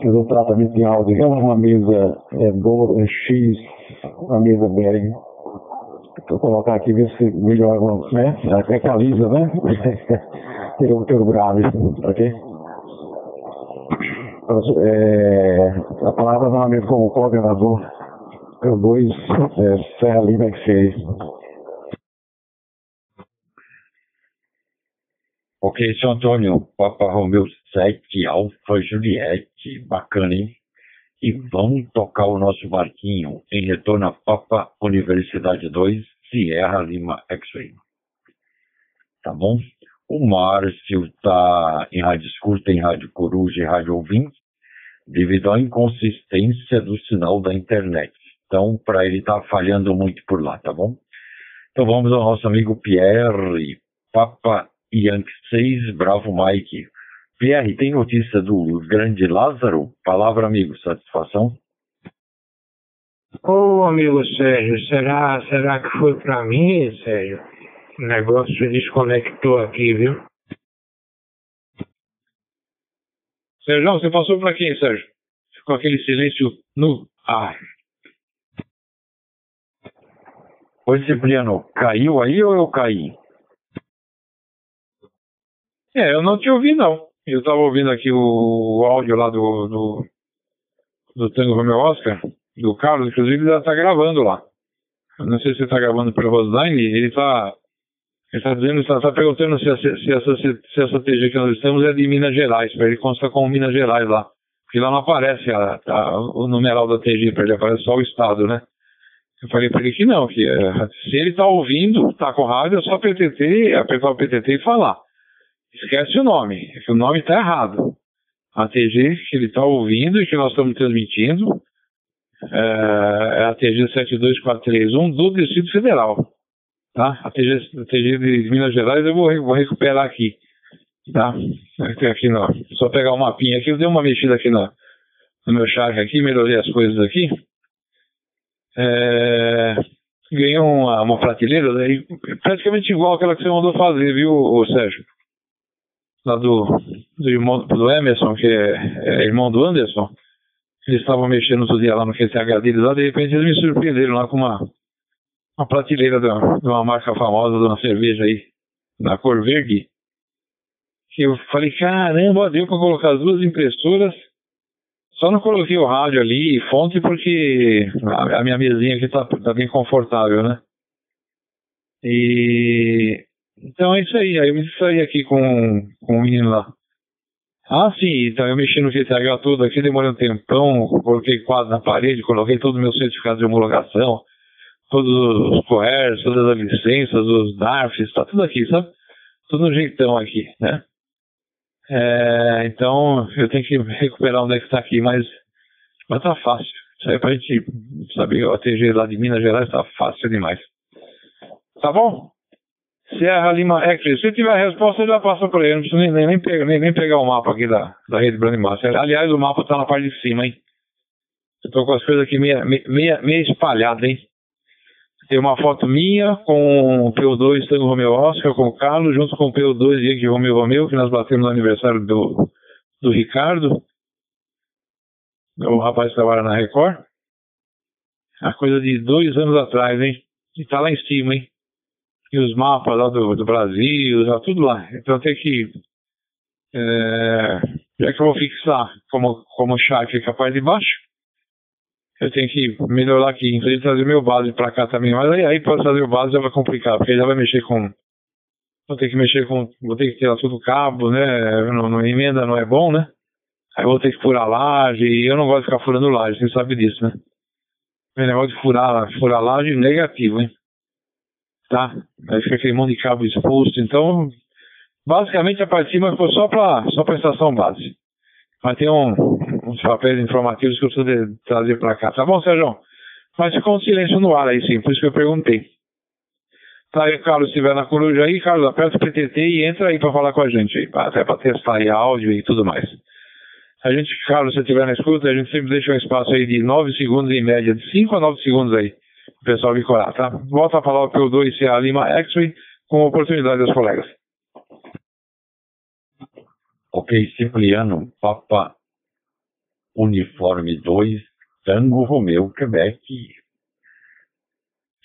fiz o tratamento de áudio, digamos uma mesa é, do, é X, uma mesa bem. Vou colocar aqui, ver se melhora, né? Equaliza, né? Ter o, ter o grave, ok? É, a palavra novamente como coordenador, eu dois, é, Serra Lima que Ok, seu Antônio, Papa Romeu 7, Alfa Juliette, bacana, hein? E vamos tocar o nosso barquinho em retorno a Papa Universidade 2, Sierra Lima X-Ray. Tá bom? O Márcio está em rádio escuta, em rádio coruja e rádio ouvinte, devido à inconsistência do sinal da internet. Então, para ele tá falhando muito por lá, tá bom? Então vamos ao nosso amigo Pierre, Papa Yankee 6, Bravo Mike. Pierre, tem notícia do grande Lázaro? Palavra, amigo, satisfação? Ô, oh, amigo Sérgio, será, será que foi para mim, Sérgio? O negócio desconectou aqui, viu? Sérgio, você passou para quem, Sérgio? Ficou aquele silêncio no ar. Oi, Cipriano, caiu aí ou eu caí? É, eu não te ouvi, não. Eu estava ouvindo aqui o, o, áudio lá do, do, do Tango Romeo Oscar, do Carlos, inclusive ele está gravando lá. Eu não sei se está gravando pelo Rosline, ele está ele está dizendo, está tá perguntando se, se, essa, se essa TG que nós estamos é de Minas Gerais, para ele constar como Minas Gerais lá. Porque lá não aparece a, a, o numeral da TG, para ele aparece só o estado, né? Eu falei para ele que não, que é, se ele está ouvindo, está com rádio, é só PTT, apertar o PTT e falar. Esquece o nome, o nome está errado. A TG que ele está ouvindo e que nós estamos transmitindo é, é a TG 72431 do Distrito Federal tá? A TG, a TG de Minas Gerais eu vou, vou recuperar aqui, tá? Aqui no, só pegar o um mapinha aqui, eu dei uma mexida aqui no, no meu chakra aqui, melhorei as coisas aqui. É, ganhei uma, uma prateleira, daí, praticamente igual aquela que você mandou fazer, viu, Sérgio? Lá do, do irmão do Emerson, que é, é irmão do Anderson. Eles estavam mexendo outro dia lá no QTH deles lá, de repente eles me surpreenderam lá com uma uma prateleira de uma, de uma marca famosa de uma cerveja aí, na cor verde. Que eu falei, caramba, deu para colocar as duas impressoras. Só não coloquei o rádio ali e fonte porque a, a, minha mesinha aqui tá, tá bem confortável, né? E então é isso aí. Aí eu me distraí aqui com, com o menino lá. Ah, sim, então eu mexi no GTH todo aqui, demorei um tempão, coloquei quadro na parede, coloquei todos os meus certificados de homologação, todos os coers, todas as licenças, os DARFs, tá tudo aqui, sabe? Tudo no jeitão aqui, né? É, então eu tenho que recuperar onde é que está aqui, mas, mas tá fácil. Isso aí pra gente saber, o ATG lá de Minas Gerais tá fácil demais. Tá bom? Serra Lima X. Se tiver a resposta, eu já passo por ele. Não preciso nem, nem, nem, pegar, nem, nem pegar o mapa aqui da, da rede Brandmaster. Aliás, o mapa tá na parte de cima, hein? Eu tô com as coisas aqui meia, meia, meia espalhadas, hein? Tem uma foto minha com o PO2 Tango Romeo Oscar, com o Carlos, junto com o PO2 Yankee Romeo Romeo, que nós batemos no aniversário do, do Ricardo, o rapaz que trabalha na Record. A coisa de dois anos atrás, hein? E tá lá em cima, hein? E os mapas lá do, do Brasil, tá tudo lá. Então tem que. É, já que eu vou fixar como, como chave fica a parte de baixo, eu tenho que melhorar aqui, inclusive trazer meu base para cá também. Mas aí, aí para trazer o base já vai complicar, porque já vai mexer com. Vou ter que mexer com. Vou ter que tirar tudo o cabo, né? Não, emenda não é bom, né? Aí vou ter que furar laje, e eu não gosto de ficar furando laje, você sabe disso, né? O negócio de furar, furar laje negativo, hein? Tá? Aí fica aquele monte de cabo exposto, então. Basicamente a parte de cima foi só para só pra estação base. Mas tem um, uns papéis informativos que eu preciso trazer para cá. Tá bom, Sérgio? Mas ficou um silêncio no ar aí sim, por isso que eu perguntei. Tá aí, Carlos, estiver na coruja aí, Carlos, aperta o PTT e entra aí para falar com a gente aí, até para testar aí áudio e tudo mais. A gente, Carlos, se estiver na escuta, a gente sempre deixa um espaço aí de 9 segundos em média, de 5 a 9 segundos aí, o pessoal vincular, tá? Volta a falar o P2 CA Lima X-Ray com oportunidade dos colegas. Ok, Cipriano, Papa Uniforme 2, Tango Romeu, Quebec.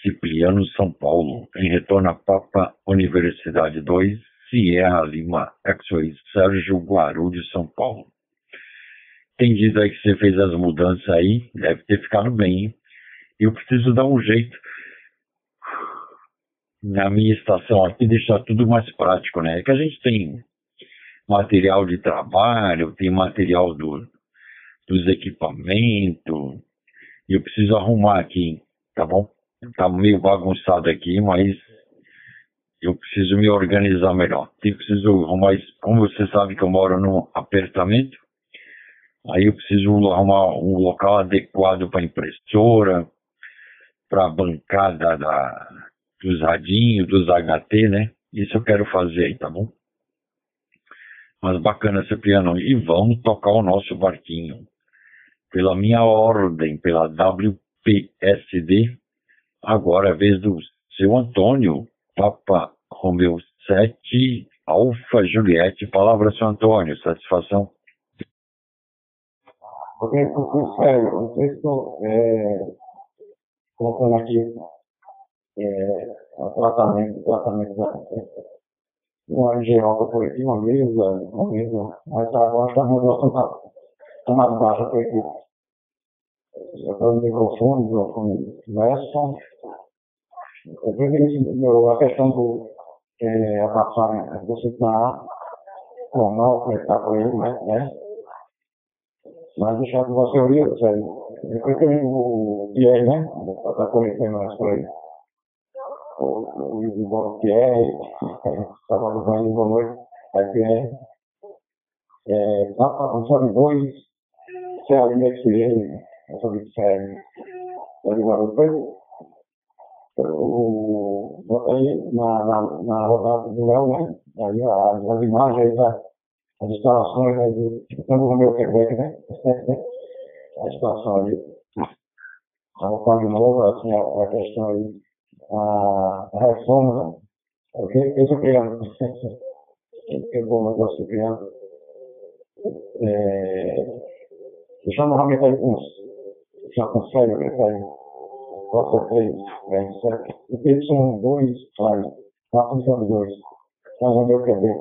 Cipriano, São Paulo. Em retorno a Papa Universidade 2, Sierra Lima, X-Ray, Sérgio Guarulhos, São Paulo. Entendido aí que você fez as mudanças aí, deve ter ficado bem, hein? Eu preciso dar um jeito na minha estação aqui, deixar tudo mais prático, né? É que a gente tem material de trabalho, tem material do, dos equipamentos, e eu preciso arrumar aqui, tá bom? Tá meio bagunçado aqui, mas eu preciso me organizar melhor. Eu preciso arrumar, como você sabe que eu moro num apartamento, aí eu preciso arrumar um local adequado para impressora, para bancada da, dos radinhos, dos HT, né? Isso eu quero fazer aí, tá bom? Mas bacana, Cipriano. E vamos tocar o nosso barquinho. Pela minha ordem, pela WPSD, agora é a vez do seu Antônio, Papa Romeu 7, Alfa Juliette. Palavra, seu Antônio, satisfação. Porque, sei se estou é, colocando aqui é, o tratamento, tratamento da uma angióloga por aqui, uma mesa, uma mesa, mas agora está nosso está mais baixa por aqui. Eu estou no microfone, microfone Weston. Eu vejo a questão do é, a passagem, você está normal, como está por ele, né? Né? Mas de você ouvir, sério. Eu tenho o Pierre, né? Está cometendo mais por aí o Luiz Pierre, estava Boa Noite, a Pierre, é, o Fábio dois, Serra Mexilene, eu sou de Serra, eu digo, depois, o, botei na, na, na rodada do Léo, né, aí as, as imagens, as, as instalações, aí, tanto no meu Quebec, né, a situação ali, estava falando de novo, assim, a, a questão aí, a reforma, o que é Cipriano, que bom negócio Cipriano, é, já normalmente alguns já conseguem, conseguem, quatro, três, bem, certo? E eles são dois, claro, quatro são dois, mas o meu querer,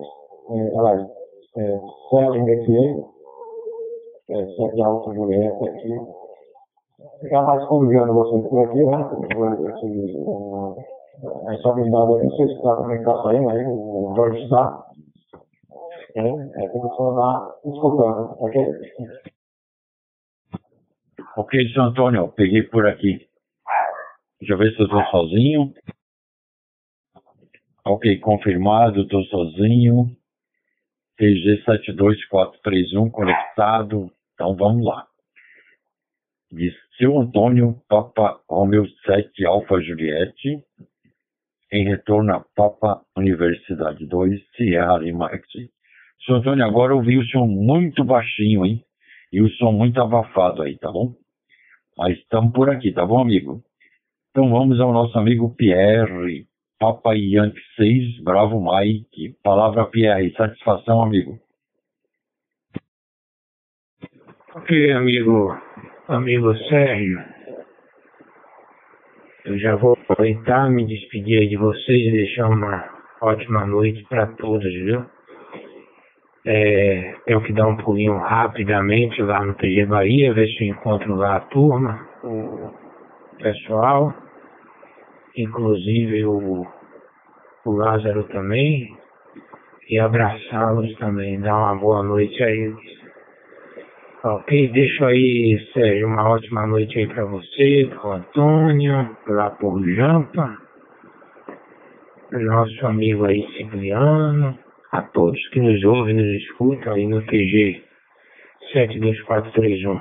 é, aliás, é, Célio Metier, é, Sérgio Alto Julieta aqui, ficar mais convivendo você por aqui, né? É só me dar, não sei se está saindo aí, o Jorge está. É, é como se lá escutando, ok? Ok, seu Antônio, peguei por aqui. Deixa eu ver se eu estou sozinho. Ok, confirmado, estou sozinho. TG 72431 conectado. Então vamos lá de seu Antônio Papa Romeu 7 Alfa Juliette, em retorno a Papa Universidade 2 Sierra Lima X. Seu Antônio, agora ouvi o som muito baixinho, hein? E o som muito abafado aí, tá bom? Mas estamos por aqui, tá bom, amigo? Então vamos ao nosso amigo Pierre, Papa Yankee 6, Bravo Mike. Palavra Pierre, satisfação, amigo. Ok, amigo amigo Sérgio, eu já vou aproveitar, me despedir de vocês e deixar uma ótima noite para todos, viu? É, tenho que dar um pulinho rapidamente lá no TG Bahia, ver se eu encontro lá a turma, o pessoal, inclusive o, o Lázaro também, e abraçá-los também, dar uma boa noite a eles. Ok, deixo aí, Sérgio, uma ótima noite aí para você, para o Antônio, lá por Jampa, nosso amigo aí Cipriano, a todos que nos ouvem, nos escutam aí no TG 72431.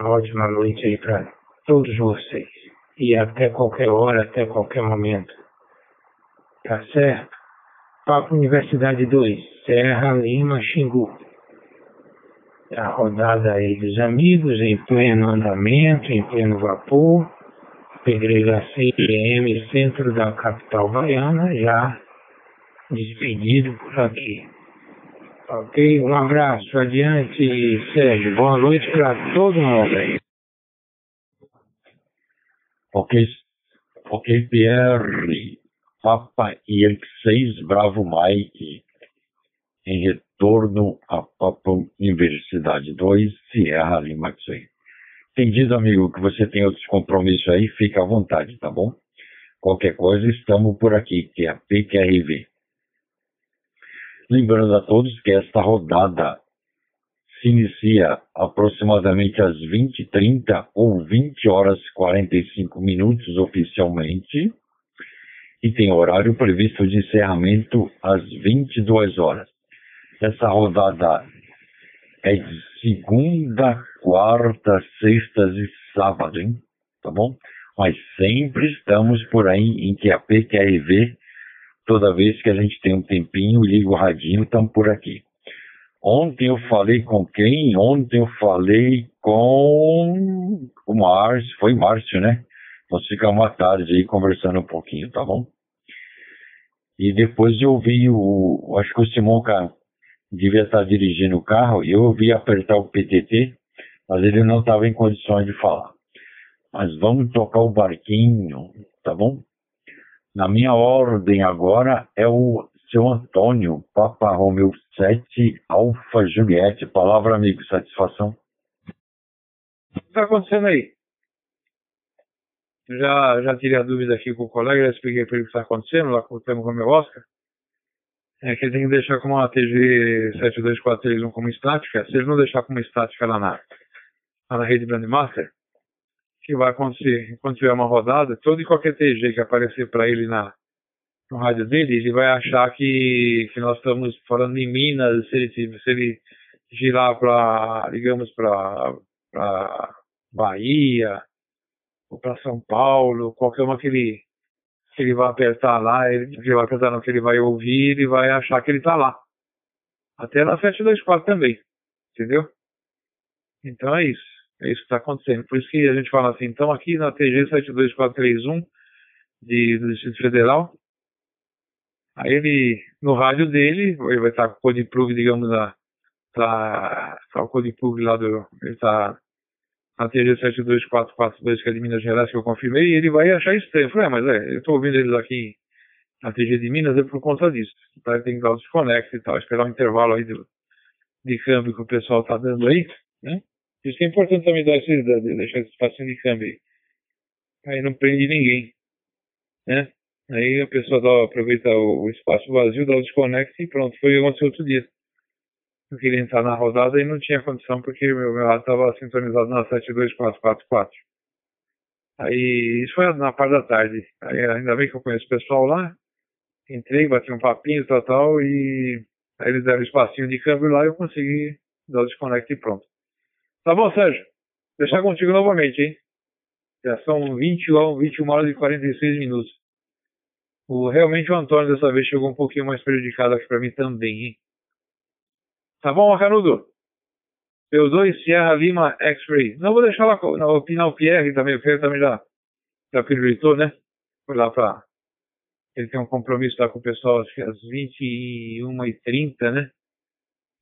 Uma ótima noite aí para todos vocês. E até qualquer hora, até qualquer momento. Tá certo? Papo Universidade 2, Serra Lima, Xingu a rodada aí dos amigos em pleno andamento, em pleno vapor, pedreira CIM, centro da capital baiana, já despedido por aqui. Ok, um abraço, adiante, Sérgio. Boa noite para todo mundo aí. Ok, ok, Pierre. Papa Yankee 6, Bravo Mike. Em retorno a Papa Universidade 2, Sierra Lima X-Ray. Entendido, amigo, que você tem outros compromissos aí, fica à vontade, tá bom? Qualquer coisa, estamos por aqui, que é a PQRV. Lembrando a todos que esta rodada inicia aproximadamente às 20h30 ou 20 horas e 45 minutos oficialmente e tem horário previsto de encerramento às 22 horas. Essa rodada é de segunda, quarta, sextas e sábado, hein? Tá bom? Mas sempre estamos por aí em QAP, QRV. Toda vez que a gente tem um tempinho, liga o radinho, estamos por aqui. Ontem eu falei com quem? Ontem eu falei com o Márcio, foi Márcio, né? Nós ficamos à tarde aí conversando um pouquinho, tá bom? E depois eu ouvi o. Acho que o Simonca devia estar dirigindo o carro e eu ouvi apertar o PTT, mas ele não estava em condições de falar. Mas vamos tocar o barquinho, tá bom? Na minha ordem agora é o seu Antônio, Papa Romeu 7, Alfa Juliette. Palavra, amigo, satisfação. O que está acontecendo aí? Já, já tirei a dúvida aqui com o colega, já expliquei para ele o que está acontecendo lá com o tema com o meu Oscar. É que ele tem que deixar como uma TG 72431 como estática. Se ele não deixar como estática lá na, lá na rede Brandmaster, que vai acontecer quando tiver uma rodada, todo e qualquer TG que aparecer para ele na, no rádio dele, ele vai achar que, que nós estamos falando em Minas, se ele, se ele girar para, digamos, para Bahia, ou para São Paulo, qualquer uma que ele, que ele vai apertar lá, ele, ele vai apertar não, que ele vai ouvir, ele vai achar que ele está lá. Até na 724 também, entendeu? Então é isso, é isso que está acontecendo. Por isso que a gente fala assim, então aqui na TG 72431 de, do Distrito Federal, aí ele, no rádio dele, ele vai estar com o code plug, digamos, a, tá, tá o code plug lá do, ele está a TG 72442, que é de Minas Gerais, que eu confirmei, e ele vai achar estranho. Eu falei, é, mas é, eu estou ouvindo eles aqui na TG de Minas, é por conta disso. Tá? Ele tem que dar o desconecte e tal, esperar um intervalo aí do, de câmbio que o pessoal está dando aí, né? Isso é importante também dar esse, deixar esse espacinho de câmbio aí. Aí não prende ninguém, né? Aí a pessoa dá, aproveita o, espaço vazio, dá o desconecte e pronto, foi o que aconteceu outro dia eu queria entrar na rodada e não tinha condição porque meu, meu rádio estava sintonizado na 72444. Aí, isso foi na parte da tarde. Aí, ainda bem que eu conheço o pessoal lá. Entrei, bati um papinho tal, tal, e aí eles deram um espacinho de câmbio lá e eu consegui dar o desconecte e pronto. Tá bom, Sérgio? Deixar contigo novamente, hein? Já são 20, 21 horas e 46 minutos. O, realmente o Antônio dessa vez chegou um pouquinho mais prejudicado aqui para mim também, hein? Tá bom, Macanudo? P2 Sierra Lima X-Ray. Não vou deixar lá na opinar o Pierre também. O Pierre também já, já pirulitou, né? Foi lá pra. Ele tem um compromisso lá com o pessoal acho que às 21h30, né?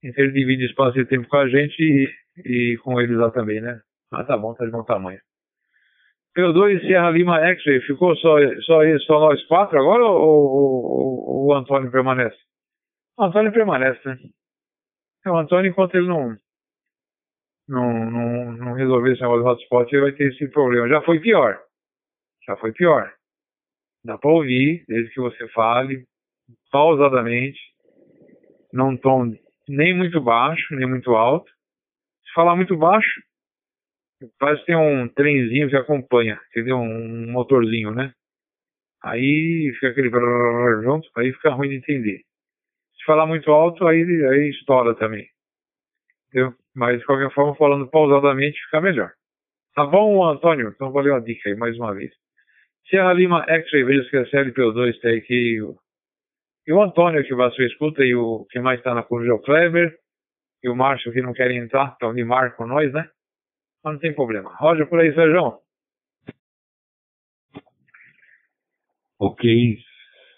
Então ele divide espaço de tempo com a gente e, e com eles lá também, né? Ah, tá bom, tá de bom tamanho. P2 Sierra Lima X-Ray. Ficou só, só, só nós quatro agora ou, ou, ou o Antônio permanece? O Antônio permanece, né? É, o Antônio, enquanto ele não, não, não, não resolver esse negócio do hotspot, ele vai ter esse problema. Já foi pior. Já foi pior. Dá para ouvir, desde que você fale, pausadamente, num tom nem muito baixo, nem muito alto. Se falar muito baixo, que tem um trenzinho que acompanha, entendeu? Um motorzinho, né? Aí fica aquele junto, aí fica ruim de entender. Se falar muito alto, aí, aí estoura também. Entendeu? Mas, de qualquer forma, falando pausadamente, fica melhor. Tá bom, Antônio? Então, valeu a dica aí, mais uma vez. Sierra Lima X-Ray, veja que a CLP2 tem aqui. E o Antônio, que você escuta, e o que mais está na curva é o Kleber. E o Márcio, que não quer entrar, estão de mar com nós, né? Mas não tem problema. Roger por aí, Sérgio. Ok,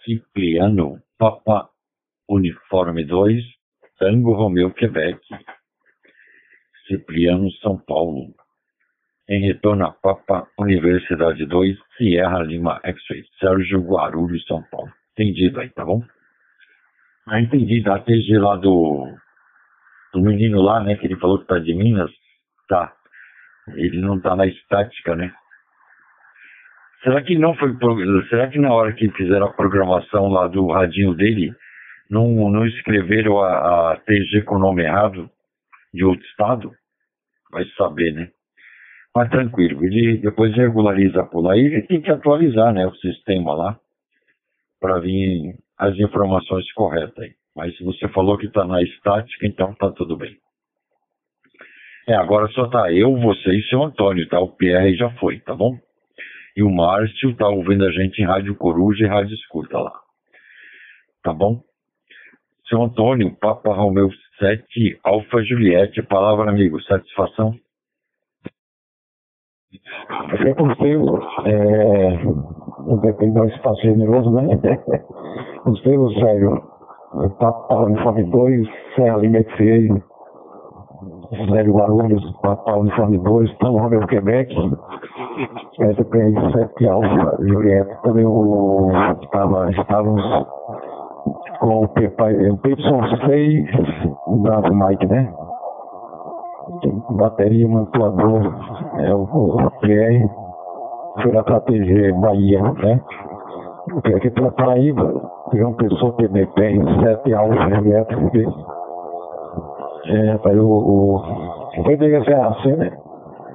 Cipriano, Papa Uniforme 2, Tango Romeu, Quebec, Cipriano, São Paulo. Em retorno a Papa, Universidade 2, Sierra Lima X-Ray, Sérgio Guarulhos, São Paulo. Entendido aí, tá bom? Ah, entendi, da TG lá do, do menino lá, né, que ele falou que tá de Minas. Tá. Ele não tá na estática, né? Será que não foi. Será que na hora que fizeram a programação lá do radinho dele, não, não escreveram a, a TG com o nome errado de outro estado? Vai saber, né? Mas tranquilo, ele depois regulariza por lá e tem que atualizar né, o sistema lá para vir as informações corretas aí. Mas você falou que está na estática, então tá tudo bem. É, agora só tá eu, você e seu Antônio, tá? O Pierre já foi, tá bom? E o Márcio tá ouvindo a gente em Rádio Coruja e Rádio Escuta lá. Tá bom? Seu Antônio, Papa Romeu 7, Alfa Juliette, palavra amigo, satisfação? É possível, é, depende do espaço generoso, né? Possível, sério, Papa Uniforme 2, Serra Lima XA, Zélio Guarulhos, Papa Uniforme 2, São Romeu, Quebec, SPN 7 Alfa Juliette, também o, tava, estávamos com o PY6 da Mike, né? Bateria, manipulador, é o, o PR, foi lá pra TG Bahia, né? Aqui pela Paraíba, João Pessoa, PDP, 7 Alfa Juliette, é, rapaz, o, o, o PDG é assim, né?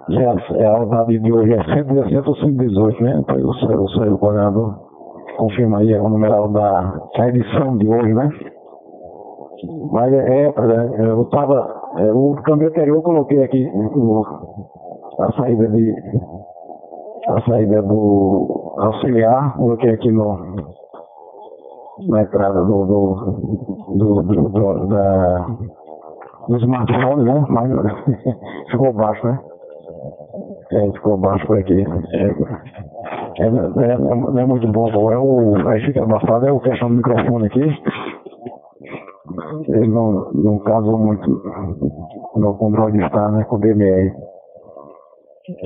É, a data de hoje é 117 ou 118, né? Rapaz, o, o, o, coordenador confirma aí o numeral da, da edição de hoje, né? Mas é, é eu estava. É, o câmbio anterior eu coloquei aqui a saída de. A saída do auxiliar, coloquei aqui no, na entrada do, do, do, do, do da, do smartphone, né? Mas ficou baixo, né? É, ficou baixo por aqui. É, é, é, não é muito bom, É o, aí fica abafado, é o questão do microfone aqui. Ele não, não casou muito no controle de né, com o DMR.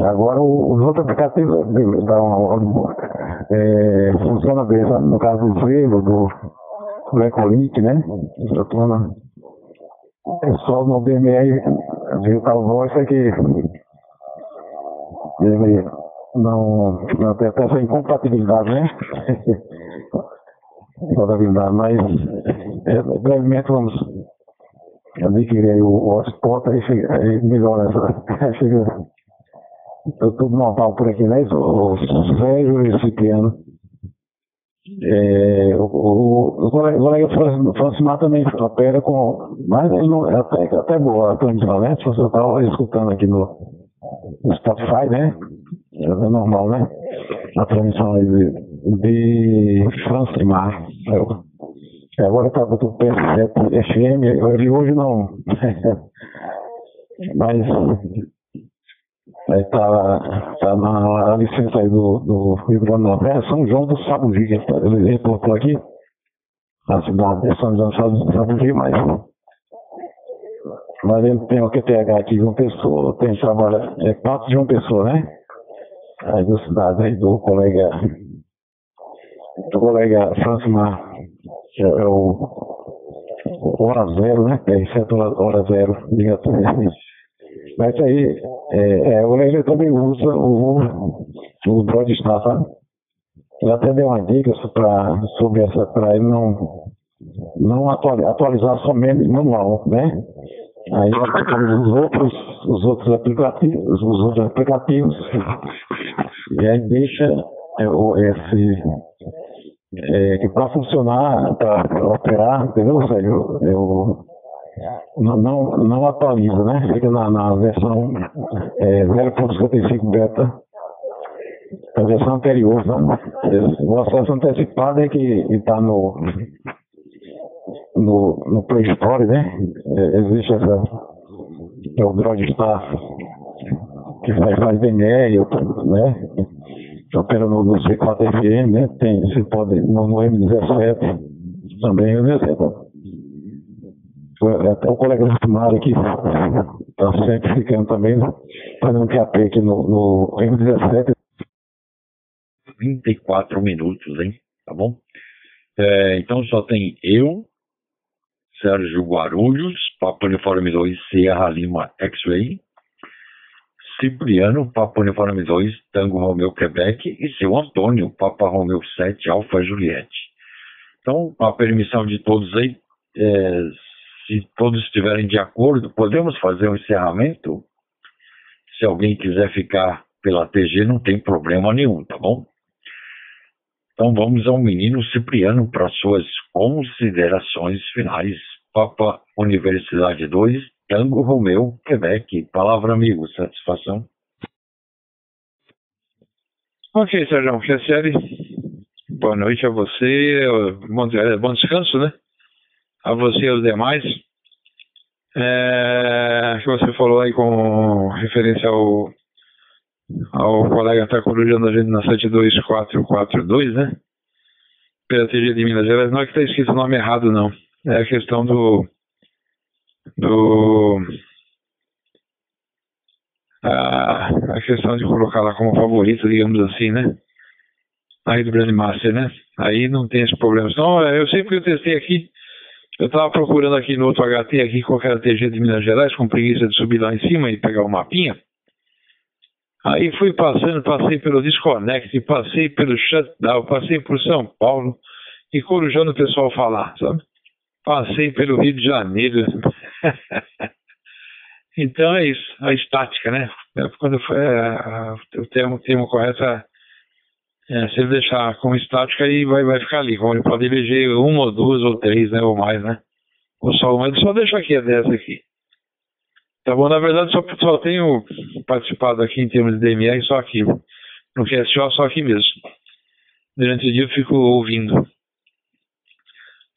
Agora, os outros aplicativos uma, é, funciona bem, sabe? no caso do Frevo, do Ecolink, né? É só no DMR, digital voice é que ele não, não tem essa incompatibilidade, né? Incompatibilidade, mas é, brevemente vamos adquirir o, o hotspot aí, chega, aí melhora essa. chega tudo normal por aqui, né? O, o Sérgio e o Cipriano. É, o, o, o colega Francimar também opera com. Mas ele não, é até, até boa a transmissão, né? Se você estava escutando aqui no, no Spotify, né? É normal, né? A transmissão de, de Francimar. Eu, agora tá do PS7 FM, eu, hoje não. Mas aí tá, tá na licença aí do, do Rio Grande do Norte. É São João do Sabugi, ele colocou aqui. A cidade é São João do Sabugi, mas mas ele tem o QTH aqui de uma pessoa, tem trabalho, é quatro de uma pessoa, né? As duas cidades aí do colega, do colega Francimar, que é o Hora Zero, né? É certo, Hora Zero, diga Mas aí, é, é, o ele também usa o, o Broadstar, sabe? Ele até deu uma dica pra, sobre essa, para ele não, não atualizar somente manual, né? Aí os outros, os outros aplicativos, os outros aplicativos, e aí deixa é, esse é, que para funcionar, para operar, entendeu, Sérgio? Eu, não, não atualiza, né? Fica na, na versão é, 0.55 beta, a versão anterior, né? O acesso antecipado é que está no no, no Play Store, né? É, existe essa. É o Droid Star que faz, faz DNR, né? Que opera no, no C4 FM, né? Tem, você pode, no, no M17 também, né? Até o colega da Tumara aqui está sempre ficando também, né? Para não ter AP aqui no, no M17. 24 minutos, hein? Tá bom? É, então só tem eu, Sérgio Guarulhos, Papa Uniforme 2, Sierra Lima X-Ray, Cipriano, Papa Uniforme 2, Tango Romeu Quebec e seu Antônio, Papa Romeu 7, Alfa Juliette. Então, a permissão de todos aí, é, se todos estiverem de acordo, podemos fazer um encerramento? Se alguém quiser ficar pela TG, não tem problema nenhum, tá bom? Então vamos ao menino Cipriano para suas considerações finais. Papa Universidade 2, Tango Romeu, Quebec. Palavra amigo, satisfação. Ok, Sérgio, QSL. Boa noite a você, bom, é, bom descanso, né? A você e aos demais. É, que você falou aí com referência ao ao colega está corujando a gente na 72442, né? TG de Minas Gerais. Não é que está escrito o nome errado, não. É a questão do. do. A, questão de colocar lá como favorito, digamos assim, né? Aí do Brandmaster, né? Aí não tem esse problema. Não, eu sempre que eu testei aqui, eu estava procurando aqui no outro HT, aqui, qual TG de Minas Gerais, com preguiça de subir lá em cima e pegar o mapinha. Aí fui passando, passei pelo Disconnect, passei pelo Shutdown, passei por São Paulo e corujando o pessoal falar, sabe? Passei pelo Rio de Janeiro. então é isso, a estática, né? É, quando foi, é, o, termo, termo correto é, é, se ele deixar como estática, aí vai, vai ficar ali. Como ele pode eleger uma ou duas ou três, né? Ou mais, né? Ou só uma, ele só deixa aqui a dessa aqui. Tá bom, na verdade só, só tenho participado aqui em termos de DMR só aqui. No QSO só aqui mesmo. Durante o dia eu fico ouvindo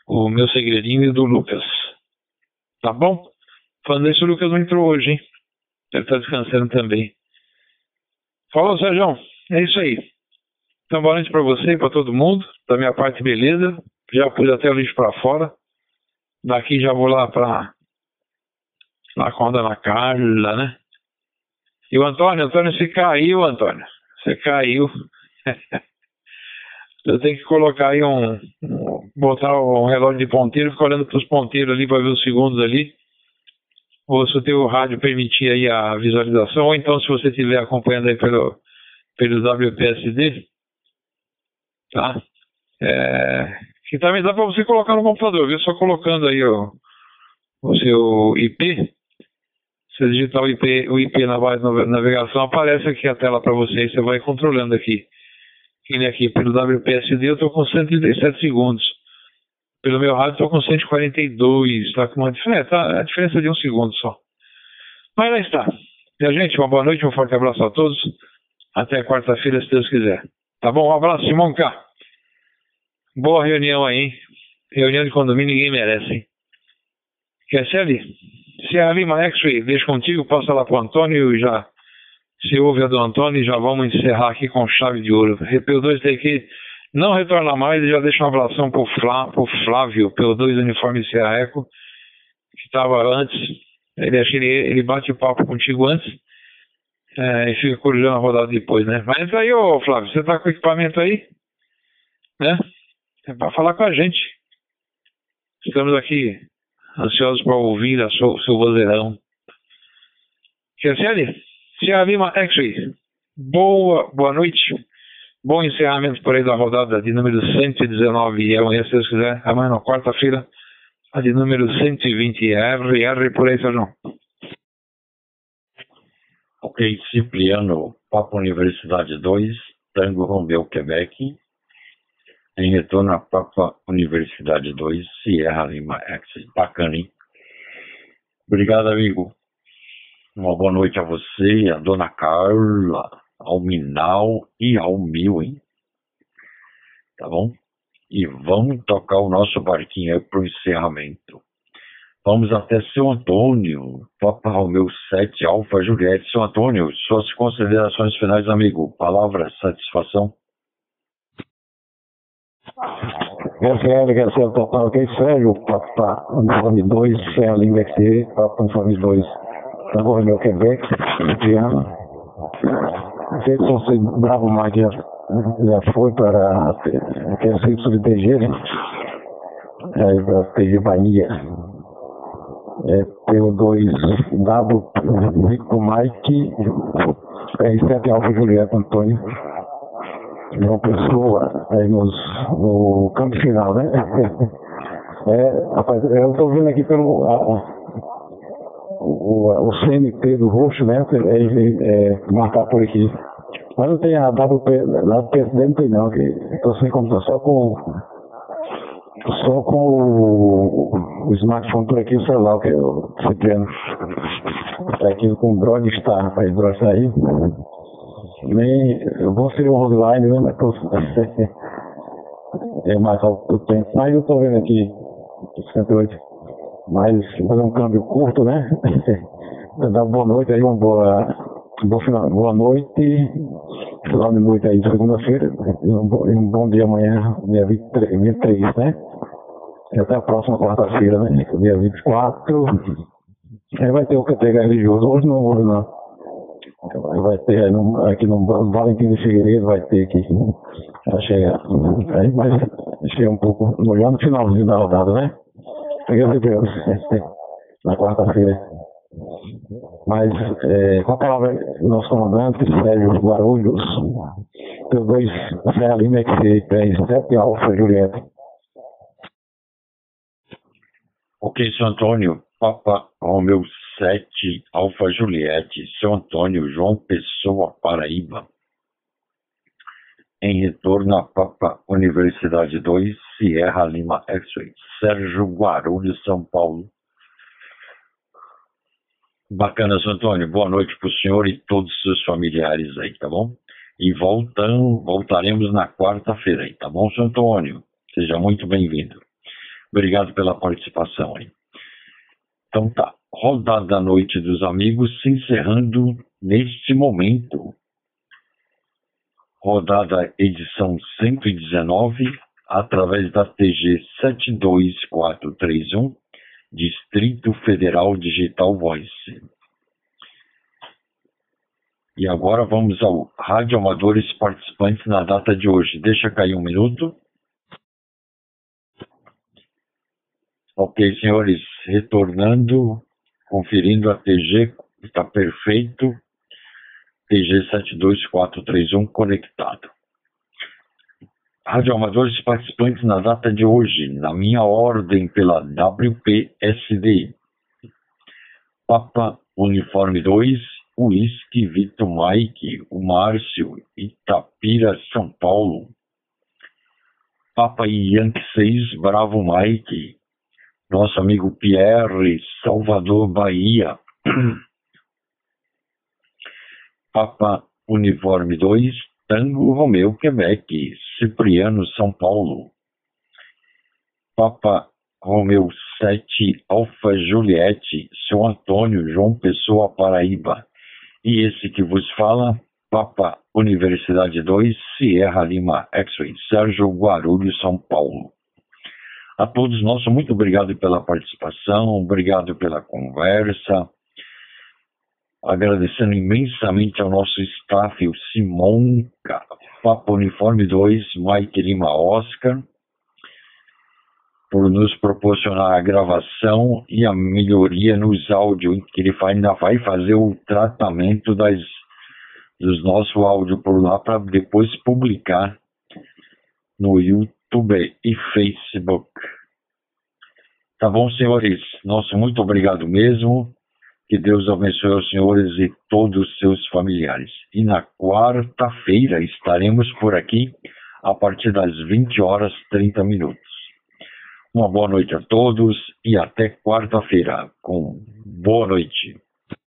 o meu segredinho e do Lucas. Tá bom? Falando isso, o Lucas não entrou hoje, hein? Ele tá descansando também. Falou, Sérgio. É isso aí. Então, boa noite pra você e pra todo mundo. Da minha parte, beleza. Já pus até o lixo pra fora. Daqui já vou lá pra lá com a Carla, né? E o Antônio, Antônio, você caiu, Antônio. Você caiu. Eu tenho que colocar aí um, um, botar um relógio de ponteiro, ficar olhando para os ponteiros ali para ver os segundos ali. Ou se o teu rádio permitir aí a visualização, ou então se você estiver acompanhando aí pelo, pelo WPSD, tá? É, que também dá para você colocar no computador, viu? Só colocando aí o, o seu IP, você digitar o IP, o IP na base de navegação, aparece aqui a tela para você e você vai controlando aqui. Ele aqui pelo WPSD eu estou com 137 segundos. Pelo meu rádio estou com 142. Está com uma diferença, tá, a diferença de um segundo só. Mas lá está. Minha gente, uma boa noite, um forte abraço a todos. Até quarta-feira, se Deus quiser. Tá bom? Um abraço, Simão K. Boa reunião aí, hein? Reunião de condomínio ninguém merece, hein? Quer ser ali? Se é a Lima X-Ray, deixa contigo, passa lá pro Antônio e já se ouve a do Antônio e já vamos encerrar aqui com chave de ouro. PO2 tem que não retornar mais e já deixa um abração pro, Flá, pro Flávio, PO2 Uniforme Serra Eco, que estava antes. Ele, ele bate papo contigo antes é, e fica corujando a rodada depois, né? Mas aí, ô Flávio, você tá com equipamento aí? Né? É pra falar com a gente. Estamos aqui ansiosos para ouvir a seu, seu vozeirão. Chelsea, Tia Lima X-Ray, boa, boa noite. Bom encerramento por aí da rodada de número 119 e amanhã, se Deus quiser, amanhã quarta-feira, a de número 120 RR por aí, Sérgio. Ok, Cipriano, Papo Universidade 2, Tango Romeu, Quebec, em retorno Papa Universidade 2, Sierra Lima X. Bacana, hein? Obrigado, amigo. Uma boa noite a você, a dona Carla, ao Minal e ao Mil, hein? Tá bom? E vamos tocar o nosso barquinho aí pro encerramento. Vamos até seu Antônio, Papa Romeu 7, Alfa Juliette. Seu Antônio, suas considerações finais, amigo. Palavra, satisfação. Quer ser total, ok? Sérgio, Papa Uniforme 2, CL Inverter, Papa Uniforme 2, Tango Romeu Quebec, Diana. Não sei se você, Bravo Mike, já, já foi para aquele centro de TG, né? Aí para TG Bahia. É, PO2 W Rico Mike, R7 Alfa Julieta Antônio. João Pessoa, aí nos, no campo final, né? É, rapaz, eu estou vendo aqui pelo a, a, o, o CNP do roxo, né? É, é, marcar por aqui. Mas não tem a WP, lá do PSD não tem não, que estou sem computador, só com só com o, o smartphone por aqui, o celular, que eu Cipriano está aqui com o está, rapaz, o drone aí nem eu vou ser um online, né? Mas é mais o tempo. Mas eu tô vendo aqui 108. Mas fazer um câmbio curto, né? Dar boa noite aí, uma boa, boa, final, boa noite. Final de noite aí, segunda-feira. E um, um, bom dia amanhã, dia 23, 23 né? E até a próxima quarta-feira, né? Dia 24. Aí vai ter o QT religioso. Hoje não, hoje não. Vai ter no, aqui no Valentim de Figueiredo, vai ter aqui. Achei, aí, mas achei um pouco já no finalzinho da rodada, né? Na quarta-feira. Mas é, com a palavra nosso comandante, Sérgio Guarulhos, pelos dois Zé Lima, que 7 Alfa Julieta. Ok, seu Antônio, Papa Romeu 7, Alfa Juliette, São Antônio, João Pessoa, Paraíba. Em retorno a Papa Universidade 2, Sierra Lima X-Ray, Sérgio Guarulhos, São Paulo. Bacana, São Antônio. Boa noite para o senhor e todos os seus familiares aí, tá bom? E voltamos, voltaremos na quarta-feira aí, tá bom, São Antônio? Seja muito bem-vindo. Obrigado pela participação aí. Então tá, rodada da noite dos amigos se encerrando neste momento. Rodada edição 119, através da TG 72431, Distrito Federal Digital Voice. E agora vamos ao Rádio Amadores participantes na data de hoje. Deixa cair um minuto. Ok, senhores, retornando, conferindo a TG, está perfeito. TG 72431 conectado. Rádio Amadores participantes na data de hoje, na minha ordem pela WPSD. Papa Uniforme 2, Whisky Vito Mike, o Márcio, Itapira, São Paulo. Papa Yankee 6, Bravo Mike, nosso amigo Pierre, Salvador, Bahia. Papa Uniforme 2, Tango Romeu, Quebec, Cipriano, São Paulo. Papa Romeu 7, Alfa Juliette, São Antônio, João Pessoa, Paraíba. E esse que vos fala, Papa Universidade 2, Sierra Lima X-Ray, Sérgio Guarulhos, São Paulo. A todos nós, muito obrigado pela participação, obrigado pela conversa. Agradecendo imensamente ao nosso staff, o Simon, Papo Uniforme 2, Mike Lima Oscar, por nos proporcionar a gravação e a melhoria nos áudios, que ele ainda vai fazer o tratamento das, dos nossos áudios por lá para depois publicar no YouTube YouTube e Facebook. Tá bom, senhores? Nosso muito obrigado mesmo. Que Deus abençoe os senhores e todos os seus familiares. E na quarta-feira estaremos por aqui a partir das 20 horas 30 minutos. Uma boa noite a todos e até quarta-feira com boa noite.